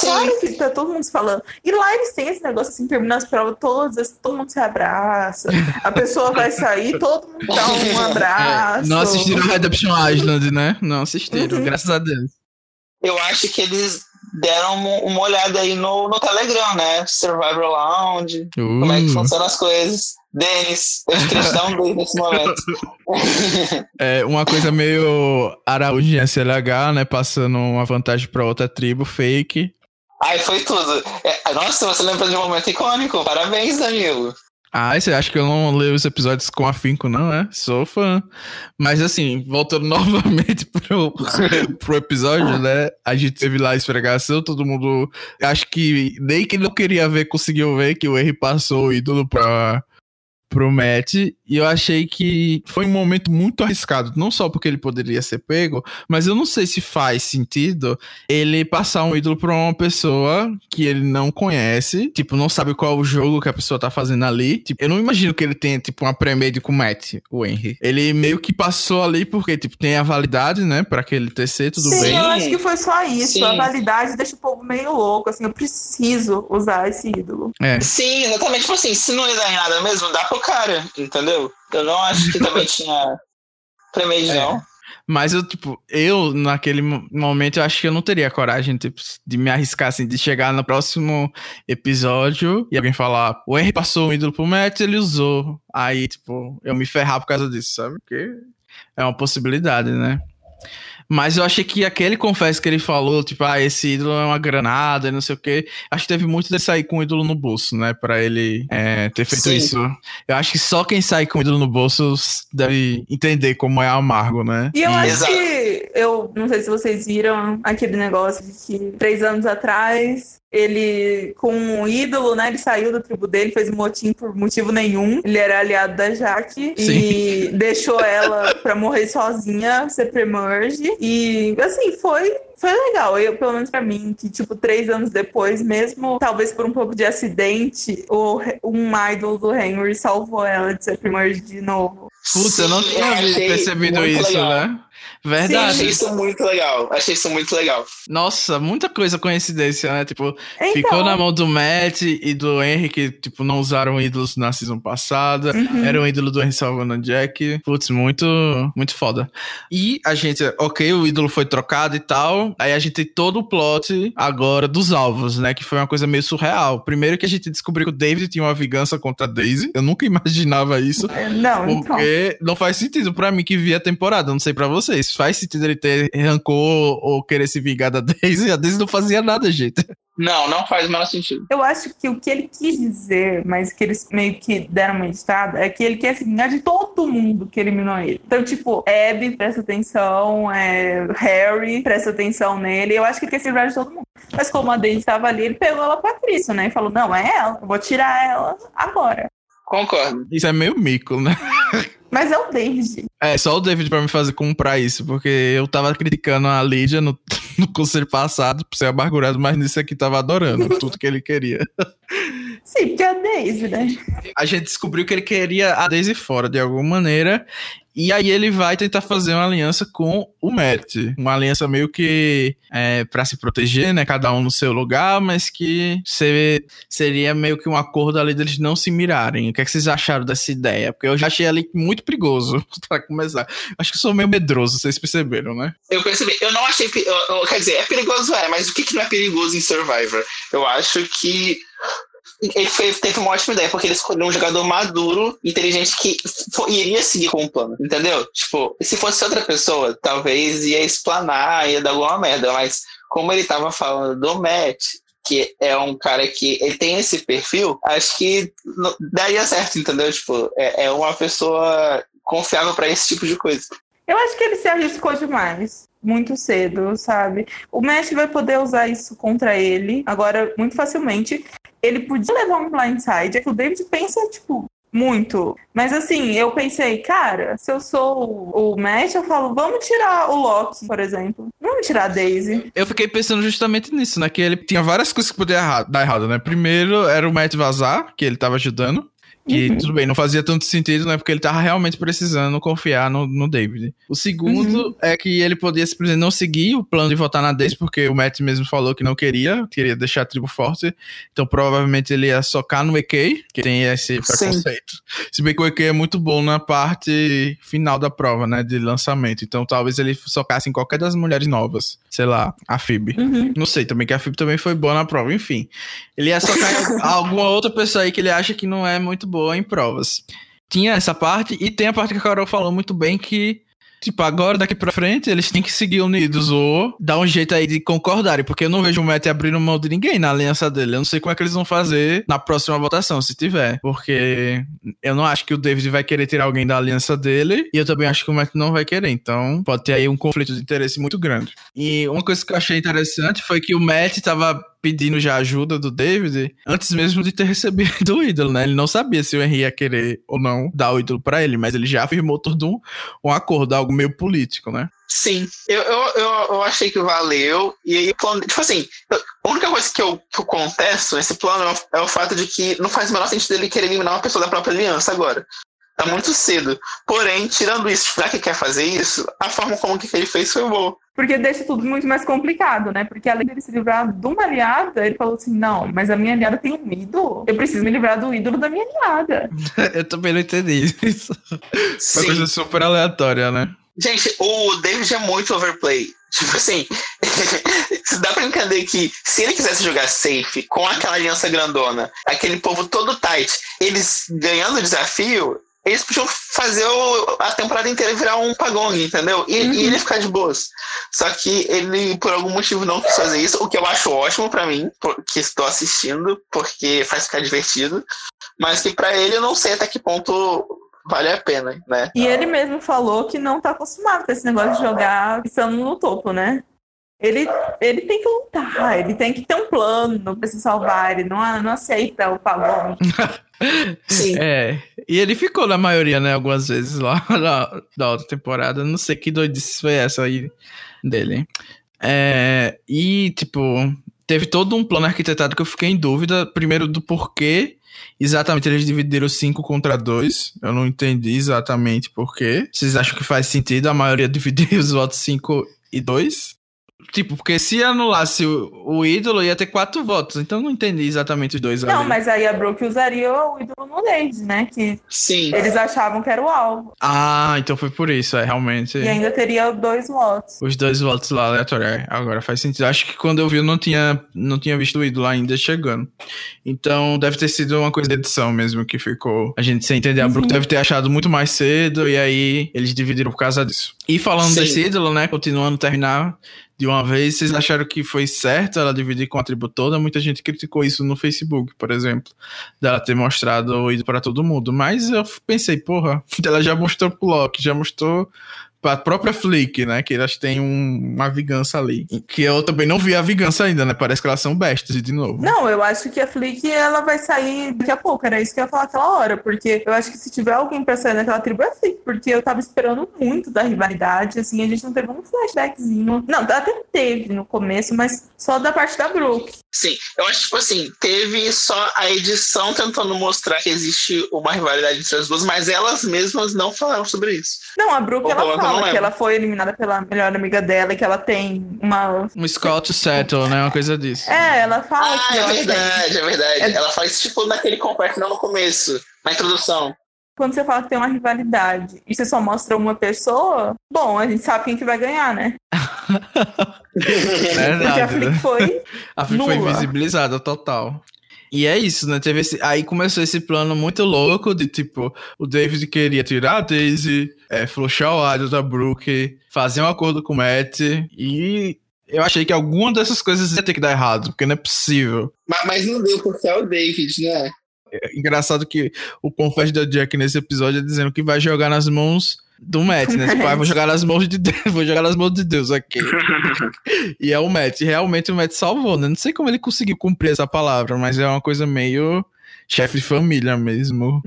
Claro que tá todo mundo se falando. E lá eles têm esse negócio assim, termina as provas, todas, todo mundo se abraça. A pessoa vai sair, todo mundo dá um abraço. É, não assistiram Redemption Island, né? Não assistiram, Uhum. graças a Deus. Eu acho que eles deram uma, olhada aí no, no Telegram, né? Survivor Lounge. Como é que Uh, funcionam as coisas. Denis, eu queria te dar um beijo nesse momento. é uma coisa meio Araújo em SLH, né? Passando uma vantagem pra outra tribo fake. Ai, foi tudo. É, nossa, você lembra de um momento icônico. Parabéns, Danilo. Ah, você acha que eu não leio os episódios com afinco, não, é? Sou fã. Mas assim, voltando novamente pro, pro episódio, né? A gente teve lá a esfregação, todo mundo. Acho que nem quem não queria ver conseguiu ver que o Henry passou o ídolo pra, pro Matt. E eu achei que foi um momento muito arriscado. Não só porque ele poderia ser pego, mas eu não sei se faz sentido ele passar um ídolo pra uma pessoa que ele não conhece, tipo, não sabe qual é o jogo que a pessoa tá fazendo ali. Tipo, eu não imagino que ele tenha, tipo, uma pré-made com o Matt, o Henry. Ele meio que passou ali porque, tipo, tem a validade, né, pra aquele TC, tudo Sim, bem. eu acho que foi só isso. Sim. A validade deixa o povo meio louco. Assim, eu preciso usar esse ídolo. É. Sim, exatamente. Tipo assim, se não lhe dá em nada mesmo, dá pra cara, entendeu? Eu não acho que também tinha premedição. É. Mas eu, tipo, eu, naquele momento, eu acho que eu não teria coragem, tipo, de me arriscar, assim, de chegar no próximo episódio e alguém falar, o Henry passou o ídolo pro Matt, ele usou. Aí, tipo, eu me ferrar por causa disso, sabe? Porque é uma possibilidade, né? Mas eu achei que aquele confesso que ele falou, tipo, ah, esse ídolo é uma granada, não sei o quê. Acho que teve muito de sair com o ídolo no bolso, né? Pra ele é, ter feito Sim. isso. Eu acho que só quem sai com o ídolo no bolso deve entender como é amargo, né? E eu e... acho que eu não sei se vocês viram aquele negócio de que três anos atrás ele, com um ídolo, né? Ele saiu da tribo dele, fez um motim por motivo nenhum. Ele era aliado da Jaque e deixou ela pra morrer sozinha, ser pre-merge. E, assim, foi foi legal. Eu, pelo menos pra mim, que, tipo, três anos depois, mesmo talvez por um pouco de acidente, o, um idol do Henry salvou ela de ser pre-merge de novo. Puta, eu não tinha percebido isso, legal. né? Verdade. Sim, achei isso muito legal. Achei isso muito legal. Nossa, muita coisa coincidência, né? Tipo, então... ficou na mão do Matt e do Henry, que, tipo, não usaram ídolos na season passada. Uhum. Era um ídolo do Henry salvando Jack. Putz, muito, muito foda. E a gente, ok, o ídolo foi trocado e tal. Aí a gente tem todo o plot agora dos alvos, né? Que foi uma coisa meio surreal. Primeiro que a gente descobriu que o David tinha uma vingança contra a Daisy. Eu nunca imaginava isso. Não, então. Porque então. não faz sentido para mim que via a temporada. Não sei para vocês faz sentido ele ter rancor ou querer se vingar da Daisy. A Daisy não fazia nada, gente. Não, não faz o menor sentido. Eu acho que o que ele quis dizer, mas que eles meio que deram uma editada, é que ele quer se vingar de todo mundo que eliminou ele. Então, tipo, Abby, presta atenção, é, Harry, presta atenção nele. Eu acho que ele quer se vingar de todo mundo. Mas como a Daisy estava ali, ele pegou ela pra Patrícia, né? E falou: não, é ela, eu vou tirar ela agora. Concordo. Isso é meio mico, né? Mas é o David. É, só o David pra me fazer comprar isso, porque eu tava criticando a Lídia no, no conselho passado por ser amargurado, mas nisso aqui tava adorando tudo que ele queria. Sim, porque é a Daisy, né? A gente descobriu que ele queria a Daisy fora de alguma maneira. E aí ele vai tentar fazer uma aliança com o Matt. Uma aliança meio que é, para se proteger, né? Cada um no seu lugar, mas que seria meio que um acordo ali deles não se mirarem. O que, é que vocês acharam dessa ideia? Porque eu já achei ali muito perigoso para começar. Acho que sou meio medroso, vocês perceberam, né? Eu percebi. Eu não achei. Quer dizer, é perigoso, é, mas o que, que não é perigoso em Survivor? Eu acho que ele foi, teve uma ótima ideia, porque ele escolheu um jogador maduro, inteligente, que iria seguir com o plano, entendeu? Tipo, se fosse outra pessoa, talvez ia explanar, ia dar alguma merda, mas como ele tava falando do Matt, que é um cara que ele tem esse perfil, acho que daria certo, entendeu? Tipo, é, é uma pessoa confiável para esse tipo de coisa. Eu acho que ele se arriscou demais muito cedo, sabe? O Matt vai poder usar isso contra ele agora muito facilmente ele podia levar um blindside. O David pensa, tipo, muito. Mas assim, eu pensei, cara, se eu sou o Matt, eu falo, vamos tirar o Loki, por exemplo. Vamos tirar a Daisy. Eu fiquei pensando justamente nisso, né? Que ele tinha várias coisas que podiam dar errado, né? Primeiro era o Matt vazar, que ele tava ajudando. Que uhum. tudo bem, não fazia tanto sentido, né? Porque ele tava realmente precisando confiar no, no David. O segundo uhum. é que ele podia simplesmente não seguir o plano de votar na Daisy, porque o Matt mesmo falou que não queria, queria deixar a tribo forte. Então provavelmente ele ia socar no EK, que tem esse preconceito. Sim. Se bem que o EK é muito bom na parte final da prova, né? De lançamento. Então talvez ele socasse em qualquer das mulheres novas. Sei lá, a Phoebe. Uhum. Não sei também, que a Phoebe também foi boa na prova. Enfim, ele ia socar em alguma outra pessoa aí que ele acha que não é muito boa em provas. Tinha essa parte, e tem a parte que a Carol falou muito bem que Tipo, agora daqui pra frente eles têm que seguir unidos ou dar um jeito aí de concordarem, porque eu não vejo o Matt abrindo mão de ninguém na aliança dele. Eu não sei como é que eles vão fazer na próxima votação, se tiver. Porque eu não acho que o David vai querer tirar alguém da aliança dele, e eu também acho que o Matt não vai querer. Então, pode ter aí um conflito de interesse muito grande. E uma coisa que eu achei interessante foi que o Matt tava pedindo já ajuda do David antes mesmo de ter recebido o ídolo, né? Ele não sabia se o Henry ia querer ou não dar o ídolo para ele, mas ele já afirmou todo um, um acordo, algo meio político, né? Sim, eu, eu, eu, achei que valeu. E aí, tipo assim, a única coisa que eu, que eu contesto nesse plano é o, é o fato de que não faz o menor sentido ele querer eliminar uma pessoa da própria aliança agora. Tá muito cedo. Porém, tirando isso, já que quer fazer isso, a forma como que ele fez foi boa. Porque deixa tudo muito mais complicado, né? Porque além dele se livrar de uma aliada, ele falou assim: não, mas a minha aliada tem um ídolo. Eu preciso me livrar do ídolo da minha aliada. eu também não entendi isso. Sim. Uma coisa super aleatória, né? Gente, o David é muito overplay. Tipo assim, dá pra entender que se ele quisesse jogar safe com aquela aliança grandona, aquele povo todo tight, eles ganhando o desafio, eles podiam fazer o, a temporada inteira virar um pagong, entendeu? E, uhum. e, ele ficar de boas. Só que ele, por algum motivo, não quis fazer isso, o que eu acho ótimo para mim, que estou assistindo, porque faz ficar divertido. Mas que para ele eu não sei até que ponto vale a pena, né? E ele mesmo falou que não tá acostumado com esse negócio de jogar pensando no topo, né? Ele, ele tem que lutar, ele tem que ter um plano para se salvar, ele não, não aceita o pagão. Sim. É, e ele ficou na maioria, né, algumas vezes lá na, na outra temporada. Não sei que doidice foi essa aí dele. É, e, tipo, teve todo um plano arquitetado que eu fiquei em dúvida, primeiro do porquê exatamente eles dividiram 5 contra 2. Eu não entendi exatamente porquê. Vocês acham que faz sentido a maioria dividir os votos 5 e 2? Tipo, porque se anulasse o, o, ídolo, ia ter quatro votos. Então não entendi exatamente os dois Não, ali. mas aí a Brooke usaria o ídolo no Lady, né? Que Sim. eles achavam que era o alvo. Ah, então foi por isso, é realmente. E ainda teria dois votos. Os dois votos lá aleatórios. É, agora faz sentido. Acho que quando eu vi, eu não tinha, não tinha visto o ídolo ainda chegando. Então deve ter sido uma coisa de edição mesmo que ficou. A gente sem entender. A Brooke uhum. deve ter achado muito mais cedo e aí eles dividiram por causa disso. E falando Sim. desse ídolo, né? Continuando terminar de uma vez, vocês acharam que foi certo ela dividir com a tribo toda? Muita gente criticou isso no Facebook, por exemplo, dela ter mostrado o ídolo para todo mundo. Mas eu pensei, porra, ela já mostrou pro Loki, já mostrou a própria Flick, né? Que elas têm um, uma vingança ali. Que eu também não vi a vingança ainda, né? Parece que elas são bestas de novo. Não, eu acho que a Flick ela vai sair daqui a pouco. Era isso que eu ia falar aquela hora. Porque eu acho que se tiver alguém pra sair naquela tribo é a. Porque eu tava esperando muito da rivalidade. Assim, a gente não teve um flashbackzinho. Não, até teve no começo, mas só da parte da Brooke. Sim, eu acho tipo assim, teve só a edição tentando mostrar que existe uma rivalidade entre as duas, mas elas mesmas não falaram sobre isso. Não, a Brooke ela fala que ela foi eliminada pela melhor amiga dela e que ela tem uma. Um Scott Settle, né? Uma coisa disso. É, ela fala ah, que. É verdade, tem... é verdade. É... Ela faz tipo naquele conversa não no começo, na introdução. Quando você fala que tem uma rivalidade e você só mostra uma pessoa, bom, a gente sabe quem que vai ganhar, né? Verdade, Porque a Flick né? foi. A Flick foi visibilizada total. E é isso, né? Teve esse, aí começou esse plano muito louco de tipo, o David queria tirar a Daisy, é, flushar o áudio da Brooke, fazer um acordo com o Matt e eu achei que alguma dessas coisas ia ter que dar errado, porque não é possível. Mas, mas não deu porque é o David, né? É engraçado que o confesso da Jack nesse episódio é dizendo que vai jogar nas mãos do Matt, né? Tipo, ah, vou jogar nas mãos de Deus, vou jogar nas mãos de Deus aqui. e é o Matt. Realmente o Matt salvou, né? Não sei como ele conseguiu cumprir essa palavra, mas é uma coisa meio chefe de família mesmo.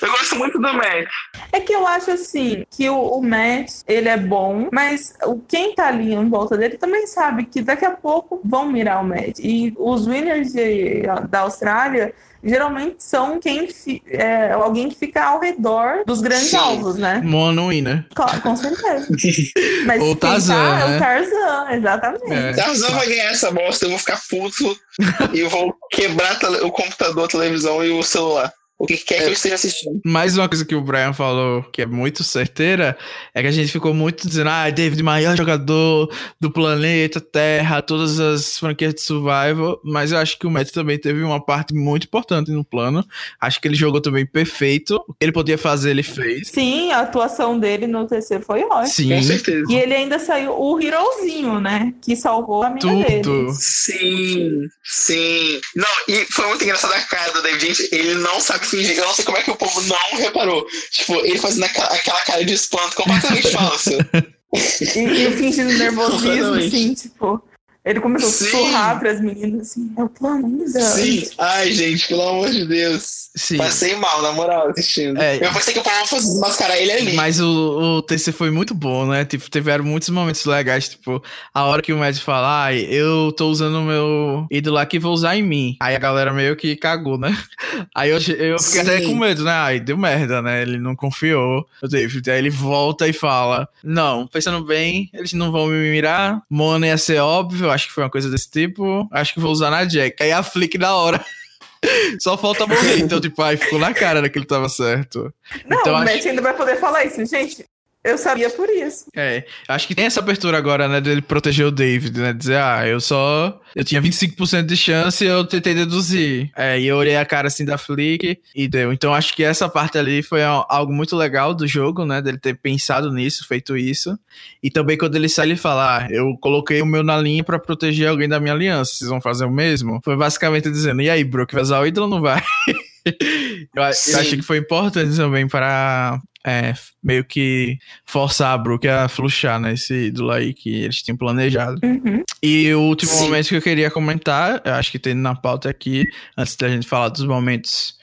Eu gosto muito do Matt. É que eu acho assim, que o, o Matt, ele é bom, mas o, quem tá ali em volta dele também sabe que daqui a pouco vão mirar o Matt. E os winners de, da Austrália geralmente são quem é, alguém que fica ao redor dos grandes Sim. alvos, né? Monoína. Com, com certeza. Mas o Tarzan, tá, né? é o Tarzan, exatamente. É. Tarzan vai ganhar essa bosta, eu vou ficar puto e eu vou quebrar o computador, a televisão e o celular o que quer que eu esteja assistindo. Mais uma coisa que o Brian falou que é muito certeira é que a gente ficou muito dizendo, ah, David, maior jogador do planeta Terra, todas as franquias de survival, mas eu acho que o Matt também teve uma parte muito importante no plano. Acho que ele jogou também perfeito. O que ele podia fazer, ele fez. Sim, a atuação dele no TC foi ótima. Sim. Com certeza. E ele ainda saiu o herozinho, né? Que salvou a amiga Tudo. dele. Sim, sim. Não, e foi muito engraçado a cara do David. Gente, ele não sabe fingir. Eu não sei como é que o povo não reparou. Tipo, ele fazendo aquela, cara de espanto completamente falsa. e, e fingindo nervosismo, assim, tipo. Ele começou Sim. a sussurrar pras meninas assim, é o plano ainda. Sim. Ai, gente, pelo amor de Deus. Sim. Passei mal, na moral, assistindo. É. Eu pensei que o povo fosse desmascarar ele ali. Mas o, o TC foi muito bom, né? Tipo, tiveram muitos momentos legais, tipo, a hora que o Matt fala, ai, eu tô usando o meu ídolo aqui, vou usar em mim. Aí a galera meio que cagou, né? Aí eu, eu fiquei até Sim. com medo, né? Ai, deu merda, né? Ele não confiou David. Aí ele volta e fala, não, pensando bem, eles não vão me mirar. Mona ia ser óbvio, acho que foi uma coisa desse tipo. Acho que vou usar na Jack. Aí a Flick na hora. Só falta morrer. Então, tipo, ai, ficou na cara né, que ele tava certo. Não, Então, o acho- Matt ainda vai poder falar isso. Gente, eu sabia por isso. É, acho que tem essa abertura agora, né, dele proteger o David, né, dizer, ah, eu só, eu tinha 25% de chance e eu tentei deduzir. É, e eu olhei a cara, assim, da Flick e deu. Então, acho que essa parte ali foi al- algo muito legal do jogo, né, dele ter pensado nisso, feito isso. E também quando ele sai, ele fala, ah, eu coloquei o meu na linha pra proteger alguém da minha aliança, vocês vão fazer o mesmo? Foi basicamente dizendo, e aí, Brook, vai usar o ídolo ou não vai? eu, eu achei que foi importante também para é, meio que forçar a Brook a fluxar, né? Esse ídolo aí que eles tinham planejado. Uhum. E o último Sim. momento que eu queria comentar, eu acho que tem na pauta aqui, antes da gente falar dos momentos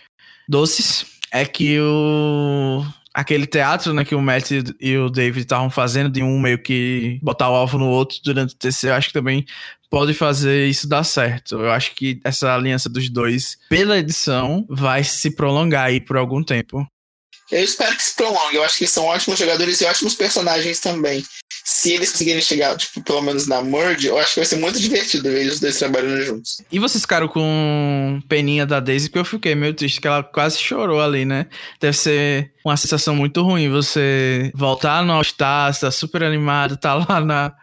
doces, é que o. Aquele teatro, né, que o Matt e- e o David estavam fazendo, de um meio que botar o alvo no outro durante o TC, eu acho que também pode fazer isso dar certo. Eu acho que essa aliança dos dois, pela edição, vai se prolongar aí por algum tempo. Eu espero que se prolongue. Eu acho que são ótimos jogadores e ótimos personagens também. Se eles conseguirem chegar, tipo, pelo menos na Merge, eu acho que vai ser muito divertido ver os dois trabalhando juntos. E vocês ficaram com peninha da Daisy, porque eu fiquei meio triste, que ela quase chorou ali, né? Deve ser uma sensação muito ruim você voltar no All-Star, tá super animado, tá lá na,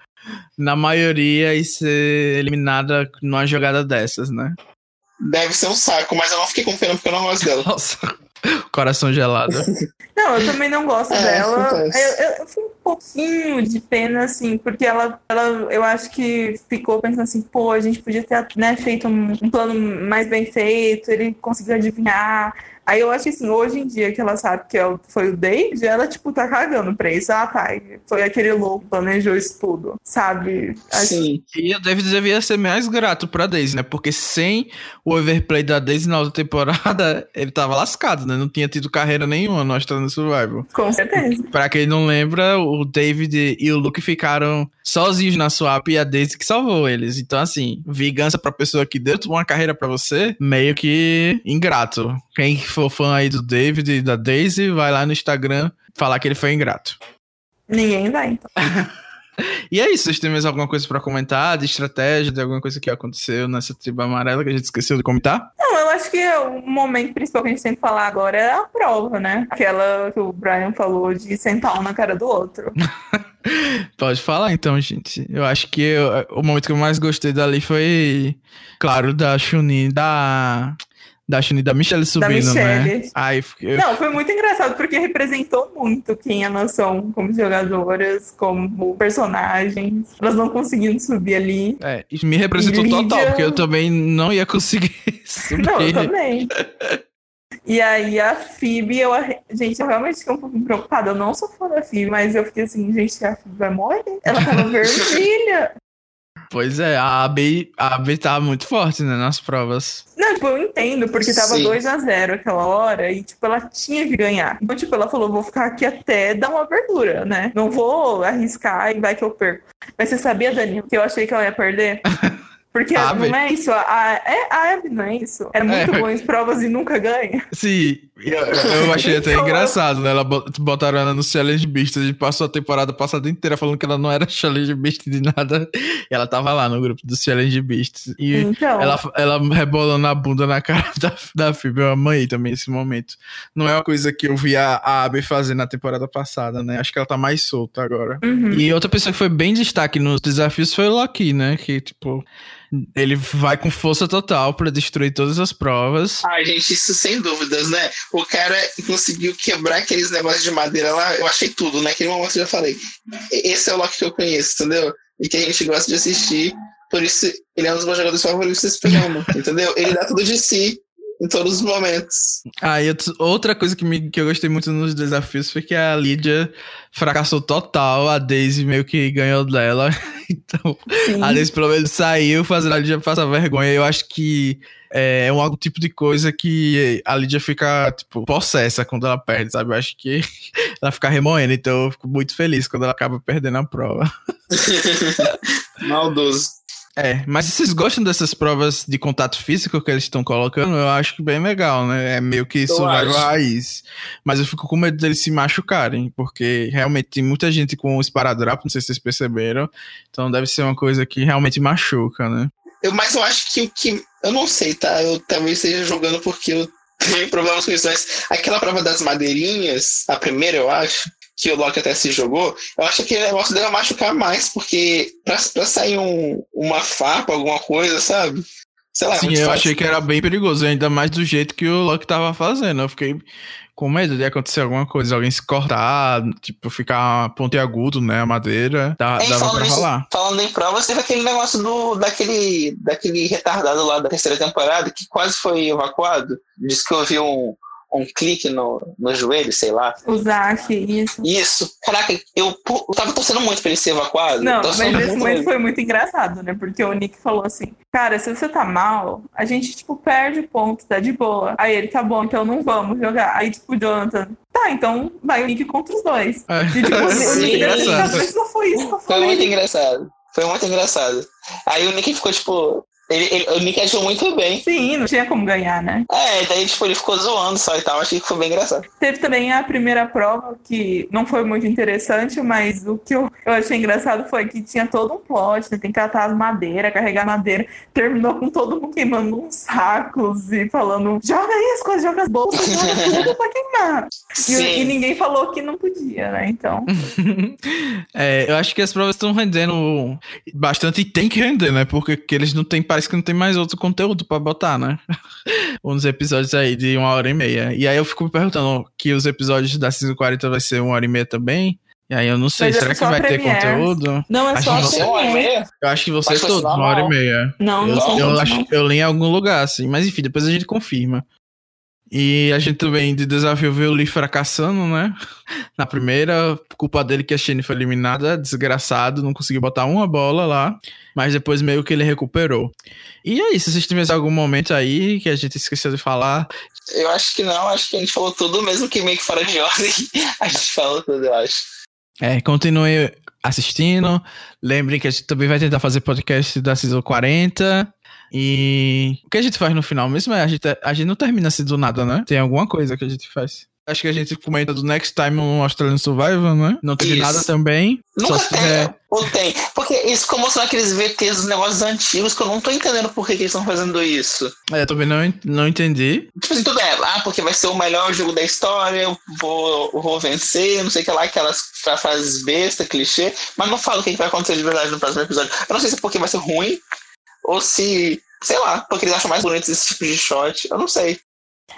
na maioria e ser eliminada numa jogada dessas, né? Deve ser um saco, mas eu não fiquei com pena porque eu não gosto dela. Nossa, coração gelado. Não, eu também não gosto É, dela. Eu, eu, eu fui um pouquinho de pena, assim, porque ela, ela, eu acho que ficou pensando assim, pô, a gente podia ter né, feito um, um plano mais bem feito, ele conseguiu adivinhar. Aí eu acho que assim, hoje em dia que ela sabe que é o- foi o David, ela, tipo, tá cagando pra isso. Ah, tá. Foi aquele louco que planejou isso tudo, sabe? Acho- Sim. E o David devia ser mais grato pra Daisy, né? Porque sem o overplay da Daisy na outra temporada, ele tava lascado, né? Não tinha tido carreira nenhuma no Australian Survival. Com certeza. Pra quem não lembra, o David e o Luke ficaram sozinhos na swap e a Daisy que salvou eles. Então, assim, vingança pra pessoa que deu uma carreira pra você, meio que ingrato. Quem for fã aí do David e da Daisy, vai lá no Instagram falar que ele foi ingrato. Ninguém vai, então. E é isso, vocês têm mais alguma coisa pra comentar de estratégia, de alguma coisa que aconteceu nessa tribo amarela que a gente esqueceu de comentar? Não, eu acho que o momento principal que a gente tem que falar agora é a prova, né? Aquela que o Brian falou de sentar um na cara do outro. Pode falar então, gente. Eu acho que eu- o momento que eu mais gostei dali foi, claro, da Chuni, da. Da Chuni, da Michelle subindo, né? Michelle. Ai, eu, Não, foi muito engraçado, porque representou muito quem elas são como jogadoras, como personagens. Elas não conseguindo subir ali. é, me representou Lídia- total, porque eu também não ia conseguir subir. Não, eu também. E aí a Phoebe, eu, gente, eu realmente fiquei um pouco preocupada. Eu não sou fã da Phoebe, mas eu fiquei assim, gente, a Phoebe vai morrer. Ela tava vermelha. Pois é, a Abby, a Abby tava muito forte, né, nas provas. Não, tipo, eu entendo, porque tava Sim. 2 a 0 aquela hora e, tipo, ela tinha que ganhar. Então, tipo, ela falou, vou ficar aqui até dar uma abertura, né? Não vou arriscar e vai que eu perco. Mas você sabia, Dani, que eu achei que ela ia perder? Porque A Abby? não é isso, a, é, a Abby não é isso. Era muito É. bom em provas e nunca ganha. Sim, eu, eu achei até Então, engraçado, né? Ela bot- botaram ela no Challenge Beast. A gente passou a temporada passada inteira falando que ela não era Challenge Beast de nada. E ela tava lá no grupo do Challenge Beast. E Então, ela, ela rebolando a bunda na cara da, da Phoebe. Eu amei também esse momento. Não é uma coisa que eu vi a, a Abby fazer na temporada passada, né? Acho que ela tá mais solta agora. uhum. E outra pessoa que foi bem destaque nos desafios foi o Loki, né? Que, tipo, ele vai com força total pra destruir todas as provas. Ai, gente, isso sem dúvidas, né? O cara conseguiu quebrar aqueles negócios de madeira lá. Eu achei tudo, né? Naquele momento eu já falei. Esse é o Loki que eu conheço, entendeu? E que a gente gosta de assistir. Por isso, ele é um dos meus jogadores favoritos desse programa, entendeu? Ele dá tudo de si em todos os momentos. Ah, e outra coisa que, me, que eu gostei muito nos desafios foi que a Lídia fracassou total, a Daisy meio que ganhou dela. Então, Sim. a Daisy pelo menos saiu fazendo a Lídia passar vergonha. Eu acho que é um tipo de coisa que a Lídia fica, tipo, possessa quando ela perde, sabe? Eu acho que ela fica remoendo, então eu fico muito feliz quando ela acaba perdendo a prova. Maldoso. É, mas vocês gostam dessas provas de contato físico que eles estão colocando? Eu acho que bem legal, né? É meio que isso vai raiz. Mas eu fico com medo deles se machucarem, porque realmente tem muita gente com esparadrapo, não sei se vocês perceberam. Então deve ser uma coisa que realmente machuca, né? Eu, mas eu acho que o que. Eu não sei, tá? Eu talvez esteja jogando porque eu tenho problemas com isso, mas aquela prova das madeirinhas, a primeira, eu acho, que o Loki até se jogou, eu acho que o negócio deve machucar mais, porque pra, pra sair um, uma farpa, alguma coisa, sabe? Sei lá, Sim, eu fácil. achei que era bem perigoso, ainda mais do jeito que o Loki tava fazendo. Eu fiquei com medo de acontecer alguma coisa, alguém se cortar, tipo, ficar pontiagudo, né, a madeira, dá, é, dava pra falar. Falando em provas, teve aquele negócio do, daquele, daquele retardado lá da terceira temporada que quase foi evacuado. Diz que ouviu um, um clique no, no joelho, sei lá. O Zac, isso. Isso. Caraca, eu, eu tava torcendo muito pra ele ser evacuado. Não, mas esse momento foi muito engraçado, né? Porque o Nick falou assim, cara, se você tá mal, a gente, tipo, perde ponto, tá de boa. Aí ele, tá bom, então não vamos jogar. Aí, tipo, o Jonathan, tá, então vai o Nick contra os dois. É. E, tipo, o Nick deu assim, não foi isso que eu falei. Foi muito engraçado. Foi muito engraçado. Aí o Nick ficou, tipo, ele, ele, o Nick achou muito bem. Sim, não tinha como ganhar, né? É, daí tipo, ele ficou zoando só e tal. Achei que foi bem engraçado. Teve também a primeira prova, que não foi muito interessante, mas o que eu, eu achei engraçado foi que tinha todo um plot, né? Tem que catar as madeiras, carregar madeira. Terminou com todo mundo queimando uns sacos e falando: joga aí as coisas, joga as bolsas, joga tudo pra queimar. E, e, ninguém falou que não podia, né? Então. é, eu acho que as provas estão rendendo bastante e tem que render, né? Porque eles não têm parece que não tem mais outro conteúdo para botar, né? Uns episódios aí de uma hora e meia. E aí eu fico me perguntando que os episódios da Season 40 vai ser uma hora e meia também. E aí eu não sei, Mas será é que vai ter conteúdo? Não, é acho só você... uma hora e meia? Eu acho que você todos, uma hora e meia. Não, eu, não. Eu, eu, acho, eu li em algum lugar, assim. Mas enfim, depois a gente confirma. E a gente também de desafio viu o Lee fracassando, né? Na primeira, culpa dele que a Shane foi eliminada, desgraçado, não conseguiu botar uma bola lá, mas depois meio que ele recuperou. E é isso, vocês tiverem algum momento aí que a gente esqueceu de falar? Eu acho que não, acho que a gente falou tudo, mesmo que meio que fora de ordem, a gente falou tudo, eu acho. É, continue assistindo. Lembrem que a gente também vai tentar fazer podcast da Season 40. E o que a gente faz no final mesmo é a gente, a gente não termina assim do nada, né? Tem alguma coisa que a gente faz. Acho que a gente comenta do Next Time no Australian Survival, né? Não teve isso. nada também. Nunca tem, ou tem. Porque isso ficou mostrando aqueles VTs dos negócios antigos que eu não tô entendendo por que, que eles estão fazendo isso. É, eu também não, não entendi. Tipo assim, tudo é, ah, porque vai ser o melhor jogo da história, eu vou, eu vou vencer, não sei o que lá, aquelas frases besta, clichê, mas não falo o que vai acontecer de verdade no próximo episódio. Eu não sei se é porque vai ser ruim, ou se, sei lá, porque eles acham mais bonitos esse tipo de shot, eu não sei.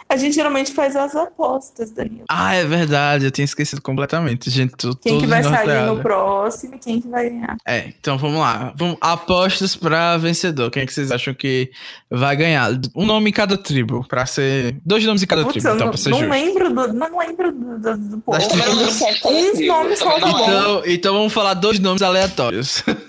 A gente geralmente faz as apostas, Danilo. Ah, é verdade, eu tinha esquecido completamente. Gente, tô, quem que vai sair no próximo e quem que vai ganhar. É, então vamos lá. Vamos, apostas para vencedor. Quem é que vocês acham que vai ganhar? Um nome em cada tribo, para ser. Dois nomes em cada Putz, tribo, então, não, pra ser não justo. Lembro do, não lembro do, do, do povo. Uns nomes só então, então vamos falar dois nomes aleatórios.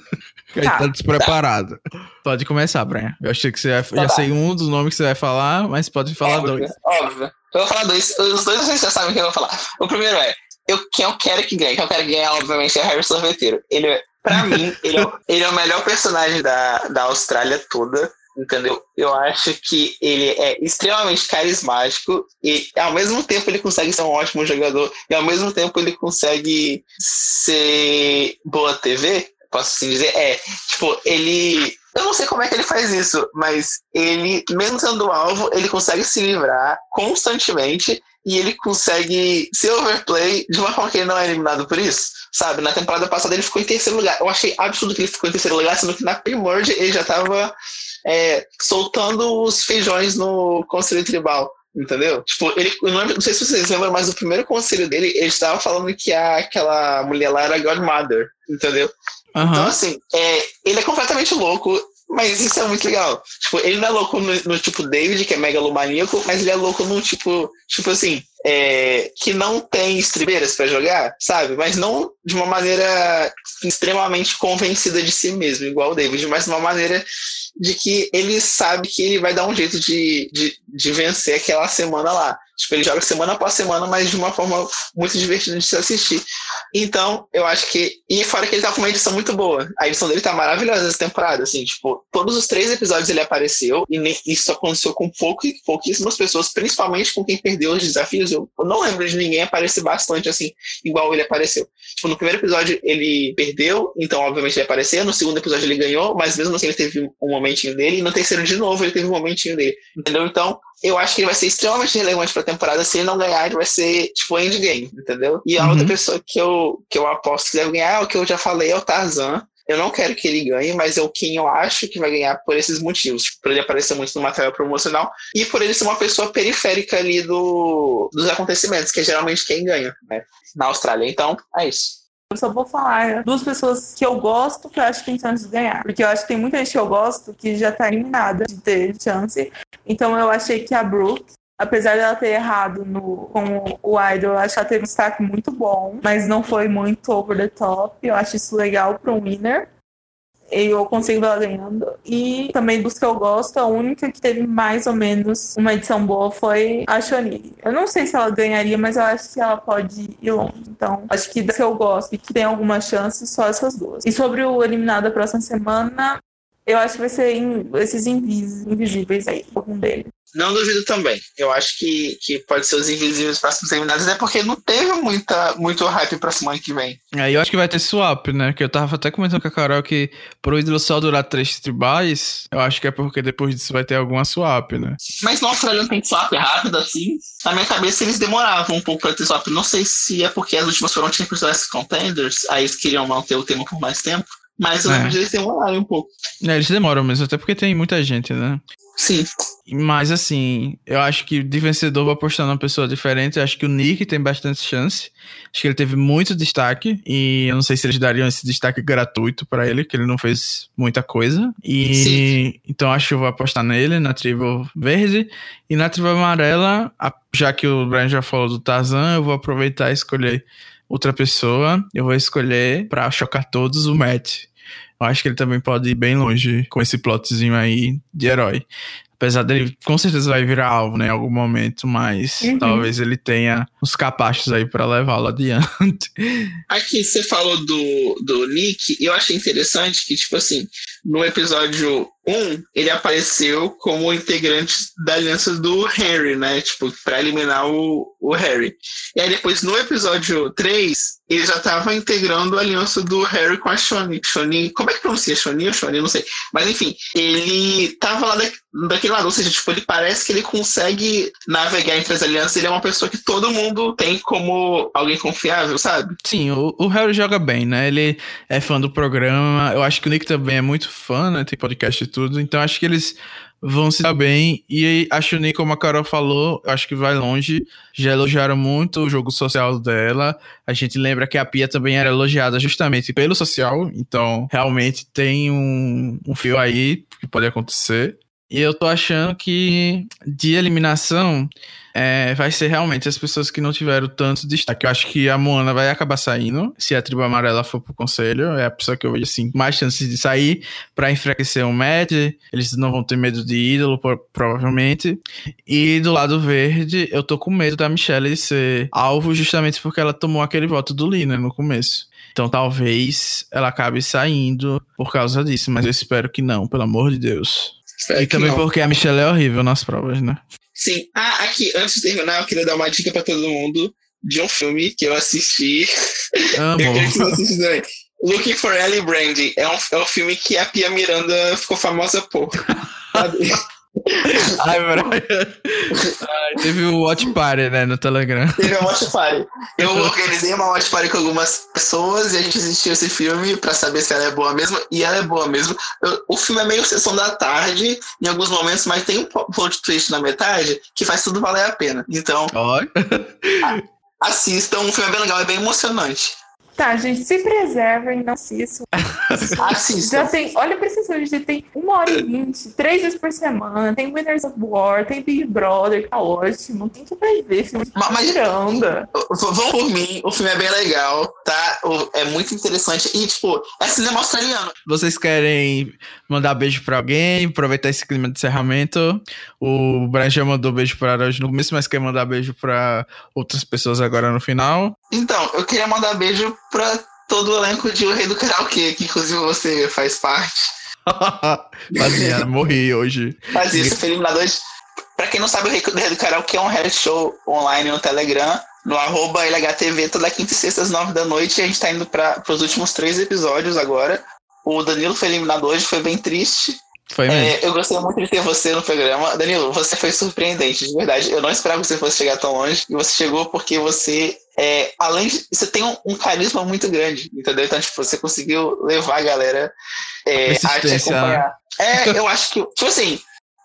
Que tá. tá despreparado. Tá. Pode começar, Brian. Eu achei que você ia, tá, sei um dos nomes que você vai falar, mas pode falar óbvio, dois. Óbvio. Eu vou falar dois. Os dois vocês já sabem o que eu vou falar. O primeiro é, eu, quem eu quero que ganhe, quem eu quero que ganhe, obviamente, é Harry Sorveteiro. Ele é, pra mim, ele é, ele é o melhor personagem da, da Austrália toda entendeu? Eu acho que ele é extremamente carismático e ao mesmo tempo ele consegue ser um ótimo jogador e ao mesmo tempo ele consegue ser boa TV, posso assim dizer, é, tipo, ele. Eu não sei como é que ele faz isso, mas ele, mesmo sendo alvo, ele consegue se livrar constantemente e ele consegue ser overplay de uma forma que ele não é eliminado por isso. Sabe, na temporada passada ele ficou em terceiro lugar. Eu achei absurdo que ele ficou em terceiro lugar, sendo que na Primordia ele já tava é, soltando os feijões no Conselho Tribal. Entendeu? Tipo, ele, não, não, sei se vocês lembram, mas o primeiro conselho dele, ele estava falando que a, aquela mulher lá era Godmother, entendeu? Uhum. Então, assim, é, ele é completamente louco. Mas isso é muito legal. Tipo, ele não é louco no, no tipo David, que é megalomaníaco, mas ele é louco no tipo, tipo assim, é, que não tem estribeiras para jogar, sabe? Mas não de uma maneira extremamente convencida de si mesmo, igual o David, mas de uma maneira de que ele sabe que ele vai dar um jeito de, de, de vencer aquela semana lá. Tipo, ele joga semana após semana, mas de uma forma muito divertida de se assistir. Então, eu acho que. E fora que ele tá com uma edição muito boa. A edição dele tá maravilhosa essa temporada, assim, tipo, todos os três episódios ele apareceu, e isso aconteceu com pouco, pouquíssimas pessoas, principalmente com quem perdeu os desafios. Eu, não lembro de ninguém aparecer bastante, assim, igual ele apareceu. Tipo, no primeiro episódio ele perdeu, então, obviamente, ele apareceu. No segundo episódio ele ganhou, mas mesmo assim ele teve um momentinho dele. E no terceiro, de novo, ele teve um momentinho dele. Entendeu? Então, eu acho que ele vai ser extremamente relevante pra temporada. Se ele não ganhar, ele vai ser, tipo, endgame, entendeu? E a uhum. outra pessoa que eu, que eu aposto que deve ganhar, é o que eu já falei, é o Tarzan. Eu não quero que ele ganhe, mas é o quem eu acho que vai ganhar por esses motivos. Tipo, por ele aparecer muito no material promocional e por ele ser uma pessoa periférica ali do, dos acontecimentos, que é geralmente quem ganha, né? Na Austrália. Então, é isso. Eu só vou falar duas pessoas que eu gosto que eu acho que tem chance de ganhar. Porque eu acho que tem muita gente que eu gosto que já tá eliminada de ter chance. Então eu achei que a Brooke, apesar dela ter errado no, com o Idol, eu acho que ela teve um destaque muito bom, mas não foi muito over the top. Eu acho isso legal para um winner eu consigo ver ela ganhando. E também dos que eu gosto, a única que teve mais ou menos uma edição boa foi a Shoni. Eu não sei se ela ganharia, mas eu acho que ela pode ir longe. Então, acho que das que eu gosto e que tem alguma chance, só essas duas. E sobre o eliminado da próxima semana, eu acho que vai ser esses invisíveis aí, algum deles. Não duvido também. Eu acho que, que pode ser os invisíveis próximos eliminados, é porque não teve muita, muito hype pra semana que vem. Aí é, eu acho que vai ter swap, né? Que eu tava até comentando com a Carol que pro ídolo só durar três tribais, eu acho que é porque depois disso vai ter alguma swap, né? Mas no Austrália não tem swap rápido assim. Na minha cabeça eles demoravam um pouco pra ter swap. Não sei se é porque as últimas foram Champions League Contenders, aí eles queriam manter o tema por mais tempo. Mas eu é. lembro de eles demorarem um pouco. É, eles demoram mesmo, até porque tem muita gente, né? Sim. Mas assim, eu acho que de vencedor vou apostar numa pessoa diferente. Eu acho que o Nick tem bastante chance. Acho que ele teve muito destaque. E eu não sei se eles dariam esse destaque gratuito para ele, que ele não fez muita coisa. E Sim. então acho que eu vou apostar nele, na tribo verde. E na tribo amarela, já que o Brian já falou do Tarzan, eu vou aproveitar e escolher outra pessoa. Eu vou escolher para chocar todos o Matt. Eu acho que ele também pode ir bem longe com esse plotzinho aí de herói. Apesar dele, com certeza vai virar alvo, né, em algum momento, mas uhum. talvez ele tenha os capachos aí para levá-lo adiante. Aqui você falou do, do Nick, e eu achei interessante que, tipo assim, no episódio 1, ele apareceu como integrante da aliança do Harry, né? Tipo, pra eliminar o, o Harry. E aí depois, no episódio 3, ele já tava integrando a aliança do Harry com a Shoni. Shoni, como é que pronuncia? Shoni ou Shoni? Não sei. Mas enfim, ele tava lá da, daquele lado. Ou seja, tipo, ele parece que ele consegue navegar entre as alianças. Ele é uma pessoa que todo mundo tem como alguém confiável, sabe? Sim, o, o Harry joga bem, né? Ele é fã do programa. Eu acho que o Nick também é muito fã, né? Tem podcast e tudo. Então acho que eles vão se dar bem. E a Chun-Li, como a Carol falou, acho que vai longe. Já elogiaram muito o jogo social dela. A gente lembra que a Pia também era elogiada justamente pelo social. Então, realmente tem um, um fio aí que pode acontecer. E eu tô achando que de eliminação é, vai ser realmente as pessoas que não tiveram tanto destaque. Eu acho que a Moana vai acabar saindo, se a tribo amarela for pro conselho. É a pessoa que eu vejo assim, mais chances de sair para enfraquecer o Matt. Eles não vão ter medo de ídolo, provavelmente. E do lado verde, eu tô com medo da Michelle ser alvo justamente porque ela tomou aquele voto do Lina no começo. Então talvez ela acabe saindo por causa disso, mas eu espero que não, pelo amor de Deus. Espero e também não. porque a Michelle é horrível nas provas, né? Sim. Ah, aqui, antes de terminar, eu queria dar uma dica pra todo mundo de um filme que eu assisti. Amo. eu queria que você também. Looking for Ellie Brandy. É um, é um filme que a Pia Miranda ficou famosa por. Ai, Brian. Ai, teve o Watch Party, né, no Telegram. Teve o Watch Party. Eu organizei uma Watch Party com algumas pessoas e a gente assistiu esse filme pra saber se ela é boa mesmo. E ela é boa mesmo. Eu, o filme é meio sessão da tarde em alguns momentos, mas tem um plot twist na metade que faz tudo valer a pena. Então, assistam. O filme é bem legal, é bem emocionante. Tá, gente, se preservem, não assistam. Assista. Já tem, olha pra esses hoje, tem uma hora e vinte, três vezes por semana, tem Winners of War, tem Big Brother, tá ótimo. Quem que vai ver filme de Ma- mas- Miranda? Vão por mim, o filme é bem legal, tá? O- É muito interessante. E, tipo, é cinema australiano. Vocês querem mandar beijo pra alguém? Aproveitar esse clima de encerramento. O Brian já mandou beijo pra Araújo no começo, mas quer mandar beijo pra outras pessoas agora no final. Então, eu queria mandar beijo pra todo o elenco de O Rei do Karaokê, que inclusive você faz parte. Fazia, morri hoje. Faz isso, foi eliminado hoje. Pra quem não sabe, o Rei do Rei do Karaokê é um reality show online no Telegram, no arroba LHTV, toda quinta e sexta às nove da noite. E a gente tá indo para os últimos três episódios agora. O Danilo foi eliminado hoje, foi bem triste. Foi mesmo. É, eu gostei muito de ter você no programa. Danilo, você foi surpreendente, de verdade. Eu não esperava que você fosse chegar tão longe. E você chegou porque você, é, além de. Você tem um, um carisma muito grande, entendeu? Então, tipo, você conseguiu levar a galera é, a te Persistência, acompanhar. É, eu acho que. Tipo assim.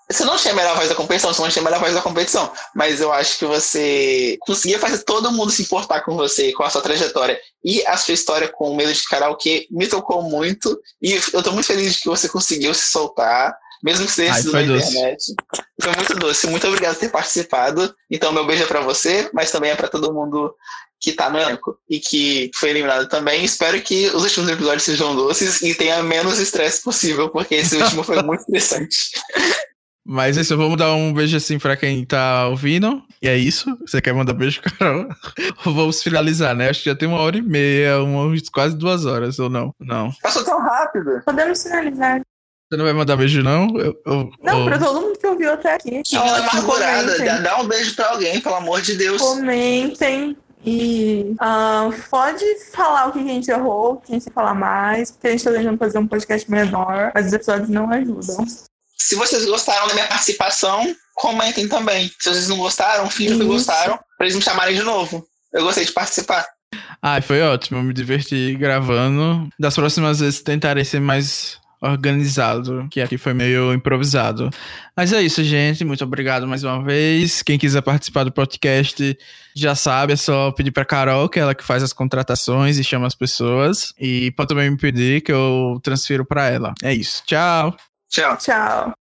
Você não tinha a melhor voz da competição, você não tinha a melhor voz da competição, mas eu acho que você conseguia fazer todo mundo se importar com você, com a sua trajetória. E a sua história com o medo de karaokê me tocou muito. E eu tô muito feliz de que você conseguiu se soltar, mesmo que seja Ai, na doce. internet. Foi muito doce. Muito obrigado por ter participado. Então, meu beijo é pra você, mas também é pra todo mundo que tá no elenco e que foi eliminado também. Espero que os últimos episódios sejam doces e tenha menos estresse possível, porque esse último foi muito estressante. Mas é isso, vamos dar um beijo assim pra quem tá ouvindo. E é isso. Você quer mandar beijo, Carol? Vamos finalizar, né? Acho que já tem uma hora e meia, umas quase duas horas, ou não? Não. Passou tão rápido. Podemos finalizar. Você não vai mandar beijo, não? Eu, eu- Não, eu- pra todo mundo que ouviu até aqui. Que Ótimo, amargurada. comentem. Dá, um beijo pra alguém, pelo amor de Deus. Comentem e ah, pode falar o que a gente errou, quem se falar mais, porque a gente tá tentando fazer um podcast menor, mas os episódios não ajudam. Se vocês gostaram da minha participação, comentem também. Se vocês não gostaram, finjam que gostaram, pra eles me chamarem de novo. Eu gostei de participar. Ai, foi ótimo. Eu me diverti gravando. Das próximas vezes tentarei ser mais organizado, que aqui foi meio improvisado. Mas é isso, gente. Muito obrigado mais uma vez. Quem quiser participar do podcast já sabe, é só pedir pra Carol, que é ela que faz as contratações e chama as pessoas. E pode também me pedir que eu transfiro pra ela. É isso. Tchau. Tchau. Tchau.